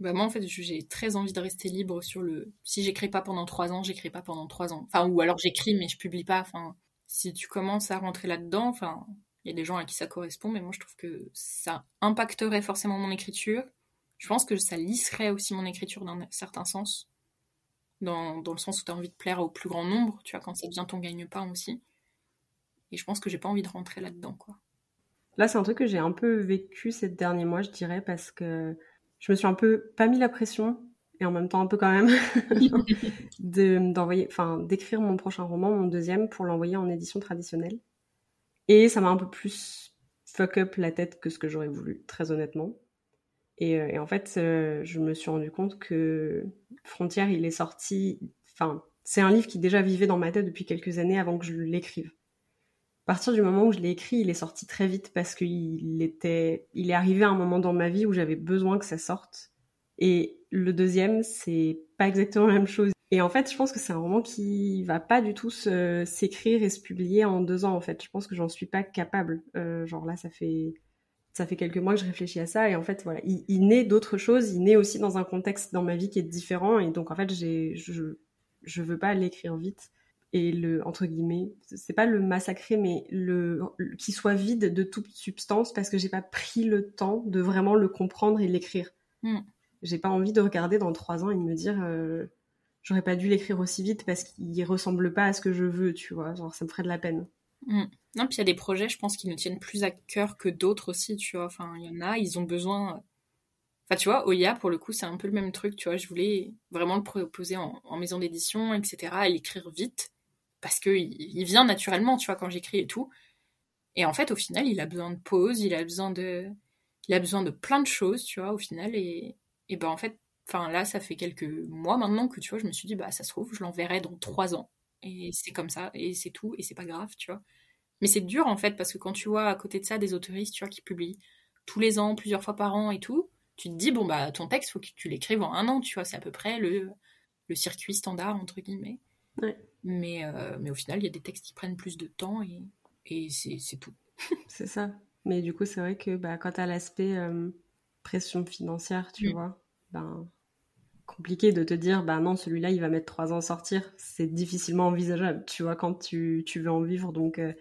Bah moi en fait j'ai très envie de rester libre sur le si j'écris pas pendant trois ans j'écris pas pendant trois ans. Enfin ou alors j'écris mais je publie pas. Enfin si tu commences à rentrer là-dedans enfin il y a des gens à qui ça correspond mais moi je trouve que ça impacterait forcément mon écriture. Je pense que ça lisserait aussi mon écriture dans un certain sens. Dans, dans le sens où tu as envie de plaire au plus grand nombre tu vois quand ça devient ton gagne-pain aussi et je pense que j'ai pas envie de rentrer là-dedans, quoi. Là, c'est un truc que j'ai un peu vécu ces derniers mois, je dirais, parce que je me suis un peu pas mis la pression et en même temps un peu quand même de d'envoyer, enfin d'écrire mon prochain roman, mon deuxième, pour l'envoyer en édition traditionnelle. Et ça m'a un peu plus fuck up la tête que ce que j'aurais voulu, très honnêtement. Et, euh, en fait, euh, je me suis rendu compte que Frontière, il est sorti. Enfin, c'est un livre qui déjà vivait dans ma tête depuis quelques années avant que je l'écrive. À partir du moment où je l'ai écrit, il est sorti très vite parce qu'il était, il est arrivé à un moment dans ma vie où j'avais besoin que ça sorte. Et le deuxième, c'est pas exactement la même chose. Et en fait, je pense que c'est un roman qui va pas du tout s'écrire et se publier en deux ans. En fait, je pense que j'en suis pas capable. Euh, genre là, ça fait ça fait quelques mois que je réfléchis à ça et en fait voilà, il, il naît d'autres choses. Il naît aussi dans un contexte dans ma vie qui est différent et donc en fait, j'ai je je veux pas l'écrire vite et le entre guillemets, c'est pas le massacrer, mais le, le qui soit vide de toute substance parce que j'ai pas pris le temps de vraiment le comprendre et l'écrire. Mm. J'ai pas envie de regarder dans trois ans et de me dire euh, j'aurais pas dû l'écrire aussi vite parce qu'il ressemble pas à ce que je veux, tu vois. Genre, ça me ferait de la peine. Mm. Non, puis il y a des projets, je pense, qui nous tiennent plus à cœur que d'autres aussi, tu vois. Enfin, il y en a, ils ont besoin. Enfin, tu vois, Oya, pour le coup, c'est un peu le même truc, tu vois. Je voulais vraiment le proposer en, en maison d'édition, etc., et l'écrire vite, parce que il, vient naturellement, tu vois, quand j'écris et tout. Et en fait, au final, il a besoin de pause, il a besoin de, il a besoin de plein de choses, tu vois, au final, et, et ben en fait, enfin là, ça fait quelques mois maintenant que tu vois, je me suis dit, bah ça se trouve, je l'enverrai dans trois ans, et c'est comme ça, et c'est tout, et c'est pas grave, tu vois. Mais c'est dur en fait, parce que quand tu vois à côté de ça des autoristes, tu vois, qui publient tous les ans, plusieurs fois par an et tout, tu te dis, bon bah ton texte, faut que tu l'écrives en un an, tu vois, c'est à peu près le, le circuit standard, entre guillemets. Ouais. Mais, euh, mais au final, il y a des textes qui prennent plus de temps, et, et c'est tout. C'est ça. Mais du coup, c'est vrai que bah, quand tu as l'aspect euh, pression financière, tu Mm. vois, ben compliqué de te dire bah non celui-là il va mettre trois ans à sortir c'est difficilement envisageable tu vois quand tu, tu veux en vivre donc euh,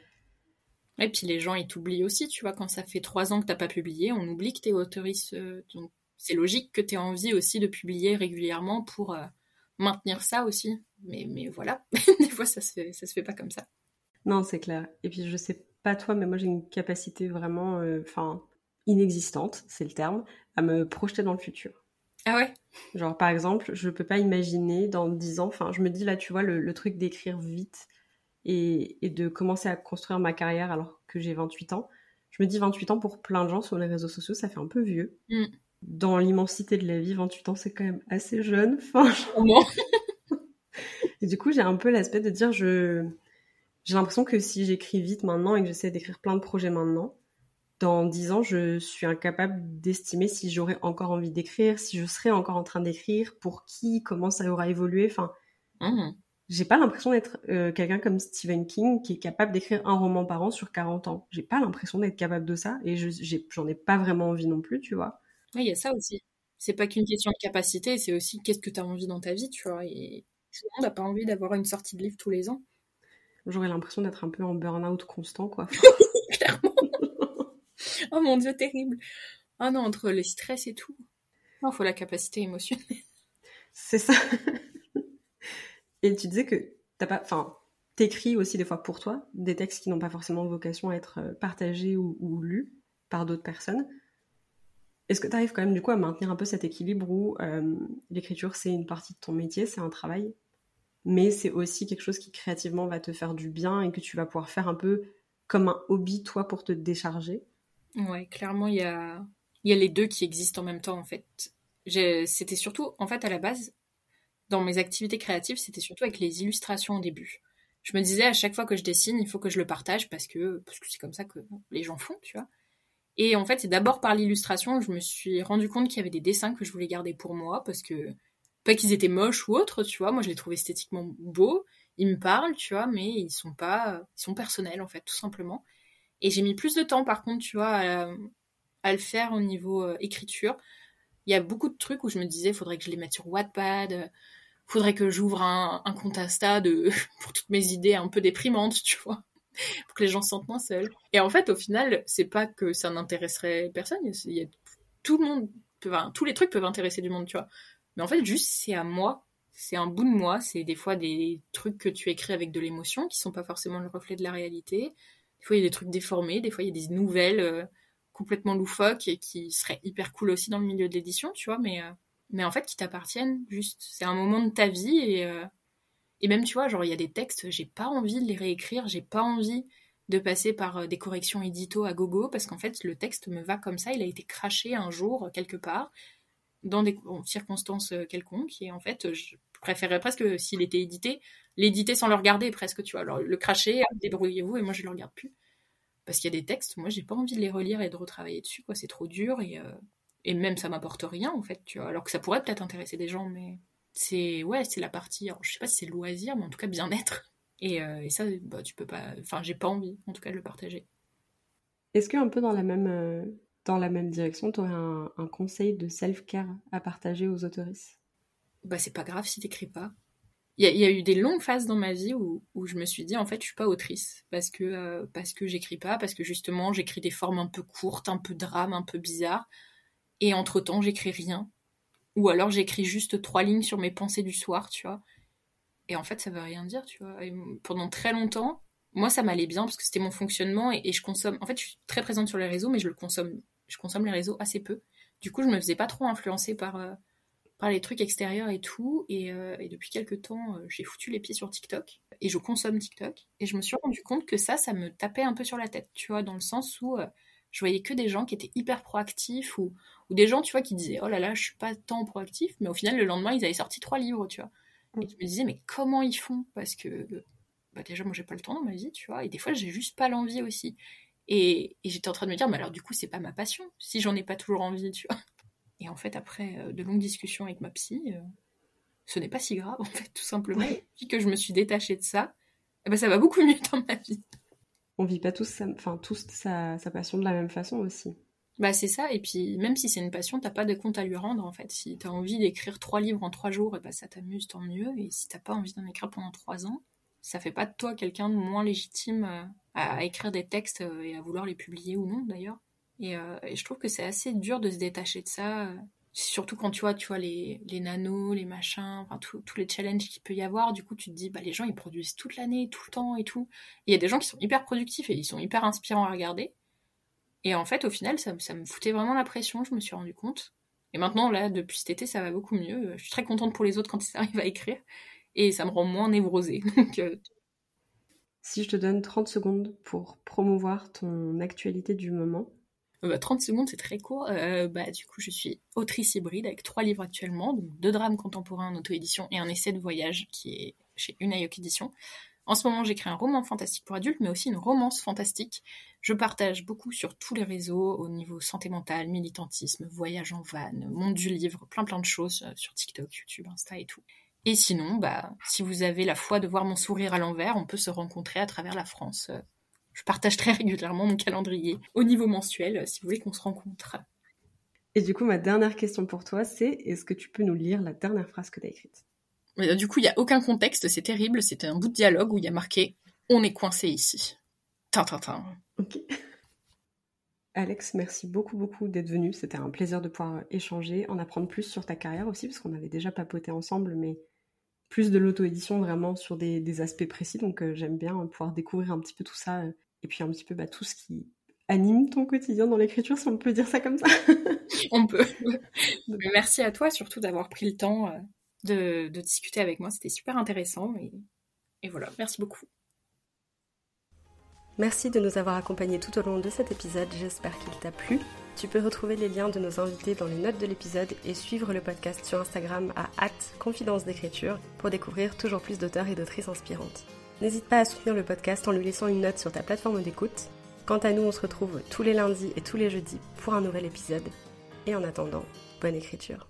Et puis les gens, ils t'oublient aussi, tu vois, quand ça fait trois ans que t'as pas publié, on oublie que t'es autoriste. euh, donc c'est logique que t'aies envie aussi de publier régulièrement pour euh, maintenir ça aussi. Mais, mais voilà, des fois ça se, ça se fait pas comme ça. non c'est clair et puis je sais pas toi mais moi j'ai une capacité vraiment euh, inexistante c'est le terme à me projeter dans le futur Ah ouais? Genre, par exemple, je peux pas imaginer dans 10 ans, enfin, je me dis là, tu vois, le, le truc d'écrire vite et, et de commencer à construire ma carrière alors que j'ai 28 ans. Je me dis 28 ans pour plein de gens sur les réseaux sociaux, ça fait un peu vieux. Mm. Dans l'immensité de la vie, 28 ans, c'est quand même assez jeune. Enfin. Et du coup, j'ai un peu l'aspect de dire, je, j'ai l'impression que si j'écris vite maintenant et que j'essaie d'écrire plein de projets maintenant, dans 10 ans, je suis incapable d'estimer si j'aurais encore envie d'écrire, si je serais encore en train d'écrire, pour qui, comment ça aura évolué. Enfin, Mhm. j'ai pas l'impression d'être euh, quelqu'un comme Stephen King qui est capable d'écrire un roman par an sur 40 ans. J'ai pas l'impression d'être capable de ça et je, j'ai, j'en ai pas vraiment envie non plus, tu vois. Ouais, il y a ça aussi. C'est pas qu'une question de capacité, c'est aussi qu'est-ce que t'as envie dans ta vie, tu vois. Et tout le monde n'a pas envie d'avoir une sortie de livre tous les ans. J'aurais l'impression d'être un peu en burn-out constant, quoi. Clairement. oh mon dieu, terrible. Ah non, entre les stress et tout. Il faut la capacité émotionnelle. C'est ça. Et tu disais que t'as pas, enfin, t'écris aussi des fois pour toi des textes qui n'ont pas forcément vocation à être euh, partagés ou, ou lus par d'autres personnes. Est-ce que tu arrives quand même du coup à maintenir un peu cet équilibre où euh, l'écriture c'est une partie de ton métier, c'est un travail, mais c'est aussi quelque chose qui créativement va te faire du bien et que tu vas pouvoir faire un peu comme un hobby toi pour te décharger Ouais, clairement, il y a, y a les deux qui existent en même temps, en fait. C'était surtout, en fait, à la base, dans mes activités créatives, c'était surtout avec les illustrations au début. Je me disais à chaque fois que je dessine, il faut que je le partage parce que parce que c'est comme ça que les gens font, tu vois. Et en fait, c'est d'abord par l'illustration que je me suis rendu compte qu'il y avait des dessins que je voulais garder pour moi parce que pas qu'ils étaient moches ou autres, tu vois. Moi, je les trouve esthétiquement beaux, ils me parlent, tu vois, mais ils sont pas, ils sont personnels en fait, tout simplement. Et j'ai mis plus de temps, par contre, tu vois, à, le faire au niveau euh, écriture. Il y a beaucoup de trucs où je me disais, faudrait que je les mette sur Wattpad, euh, faudrait que j'ouvre un, un compte Insta de, pour toutes mes idées un peu déprimantes, tu vois, pour que les gens se sentent moins seuls. Et en fait, au final, c'est pas que ça n'intéresserait personne. Il y a- tout le monde, enfin, tous les trucs peuvent intéresser du monde, tu vois. Mais en fait, juste, c'est à moi. C'est un bout de moi. C'est des fois des trucs que tu écris avec de l'émotion qui sont pas forcément le reflet de la réalité. Des fois, il y a des trucs déformés. Des fois, il y a des nouvelles euh, complètement loufoques et qui seraient hyper cool aussi dans le milieu de l'édition, tu vois. Mais, euh, mais en fait, qui t'appartiennent juste. C'est un moment de ta vie et, euh, et même, tu vois, genre, il y a des textes, j'ai pas envie de les réécrire. J'ai pas envie de passer par des corrections édito à gogo, parce qu'en fait, le texte me va comme ça, il a été craché un jour, quelque part, dans des circonstances quelconques, et en fait, je préférerais presque, s'il était édité, l'éditer sans le regarder, presque, tu vois. Alors, le cracher, débrouillez-vous, et moi, je le regarde plus. Parce qu'il y a des textes, moi, j'ai pas envie de les relire et de retravailler dessus, quoi, c'est trop dur, et, même ça m'apporte rien, en fait, tu vois. Alors que ça pourrait peut-être intéresser des gens, mais c'est ouais, c'est la partie, alors, je sais pas si c'est loisir, mais en tout cas bien-être. Et, euh, et, ça, bah, tu peux pas, enfin, j'ai pas envie, en tout cas, de le partager. Est-ce que un peu dans la même euh, dans la même direction, tu aurais un, conseil de self-care à partager aux autoristes? Bah, c'est pas grave si t'écris pas. Il y, a eu des longues phases dans ma vie où, je me suis dit, en fait, je suis pas autrice parce que euh, parce que j'écris pas, parce que justement, j'écris des formes un peu courtes, un peu drame, un peu bizarres. Et entre temps, j'écris rien ou alors j'écris juste trois lignes sur mes pensées du soir, tu vois. Et en fait, ça veut rien dire, tu vois. pendant très longtemps, moi, ça m'allait bien parce que c'était mon fonctionnement et, je consomme. En fait, je suis très présente sur les réseaux, mais je le consomme. Je consomme les réseaux assez peu. Du coup, je me faisais pas trop influencer par, euh, par les trucs extérieurs et tout. Et, euh, depuis quelques temps, euh, j'ai foutu les pieds sur TikTok et je consomme TikTok. Et je me suis rendu compte que ça, ça me tapait un peu sur la tête, tu vois, dans le sens où je voyais que des gens qui étaient hyper proactifs ou, ou des gens, tu vois, qui disaient oh là là, je suis pas tant proactif, mais au final, le lendemain, ils avaient sorti trois livres, tu vois. Et je me disais, mais comment ils font? Parce que bah, déjà, moi, j'ai pas le temps dans ma vie, tu vois, et des fois, j'ai juste pas l'envie aussi. Et, j'étais en train de me dire, mais alors du coup, c'est pas ma passion, si j'en ai pas toujours envie, tu vois. Et en fait, après euh, de longues discussions avec ma psy, euh, ce n'est pas si grave, en fait, tout simplement. Puis que je me suis détachée de ça, eh ben, ça va beaucoup mieux dans ma vie on vit pas tous, sa, enfin tous sa, passion de la même façon aussi. Bah c'est ça, et puis même si c'est une passion, t'as pas de compte à lui rendre en fait. Si t'as envie d'écrire trois livres en trois jours, et bah ça t'amuse, tant mieux. Et si t'as pas envie d'en écrire pendant trois ans, ça fait pas de toi quelqu'un de moins légitime euh, à, écrire des textes euh, et à vouloir les publier ou non d'ailleurs. Et, euh, et, je trouve que c'est assez dur de se détacher de ça surtout quand tu vois, tu vois les, les nanos, les machins, enfin tous les challenges qu'il peut y avoir, du coup tu te dis bah les gens ils produisent toute l'année, tout le temps et tout. Il y a des gens qui sont hyper productifs et ils sont hyper inspirants à regarder. Et en fait au final ça, ça me foutait vraiment la pression, je me suis rendu compte. Et maintenant là depuis cet été ça va beaucoup mieux. Je suis très contente pour les autres quand ils arrivent à écrire et ça me rend moins névrosée. Euh, Si je te donne 30 secondes pour promouvoir ton actualité du moment, 30 bah, secondes, c'est très court. Euh, bah, du coup, je suis autrice hybride avec trois livres actuellement, donc deux drames contemporains en auto-édition et un essai de voyage qui est chez Unayok Édition. En ce moment, j'écris un roman fantastique pour adultes, mais aussi une romance fantastique. Je partage beaucoup sur tous les réseaux au niveau santé mentale, militantisme, voyage en van, monde du livre, plein plein de choses euh, sur TikTok, YouTube, Insta et tout. Et sinon, bah, si vous avez la foi de voir mon sourire à l'envers, on peut se rencontrer à travers la France euh, je partage très régulièrement mon calendrier au niveau mensuel, euh, si vous voulez qu'on se rencontre. Et du coup, ma dernière question pour toi, c'est est-ce que tu peux nous lire la dernière phrase que tu as écrite euh, Du coup, il n'y a aucun contexte, c'est terrible. C'était un bout de dialogue où il y a marqué On est coincé ici. Tintin. Ok. Alex, merci beaucoup, beaucoup d'être venu. C'était un plaisir de pouvoir échanger, en apprendre plus sur ta carrière aussi, parce qu'on avait déjà papoté ensemble, mais plus de l'auto-édition vraiment sur des, aspects précis. Donc euh, j'aime bien pouvoir découvrir un petit peu tout ça et puis un petit peu bah, tout ce qui anime ton quotidien dans l'écriture, si on peut dire ça comme ça. on peut. merci à toi surtout d'avoir pris le temps euh, de, discuter avec moi. C'était super intéressant. Et, et voilà, merci beaucoup. Merci de nous avoir accompagnés tout au long de cet épisode. J'espère qu'il t'a plu. Tu peux retrouver les liens de nos invités dans les notes de l'épisode et suivre le podcast sur Instagram à confidence d'écriture pour découvrir toujours plus d'auteurs et d'autrices inspirantes. N'hésite pas à soutenir le podcast en lui laissant une note sur ta plateforme d'écoute. Quant à nous, on se retrouve tous les lundis et tous les jeudis pour un nouvel épisode. Et en attendant, bonne écriture.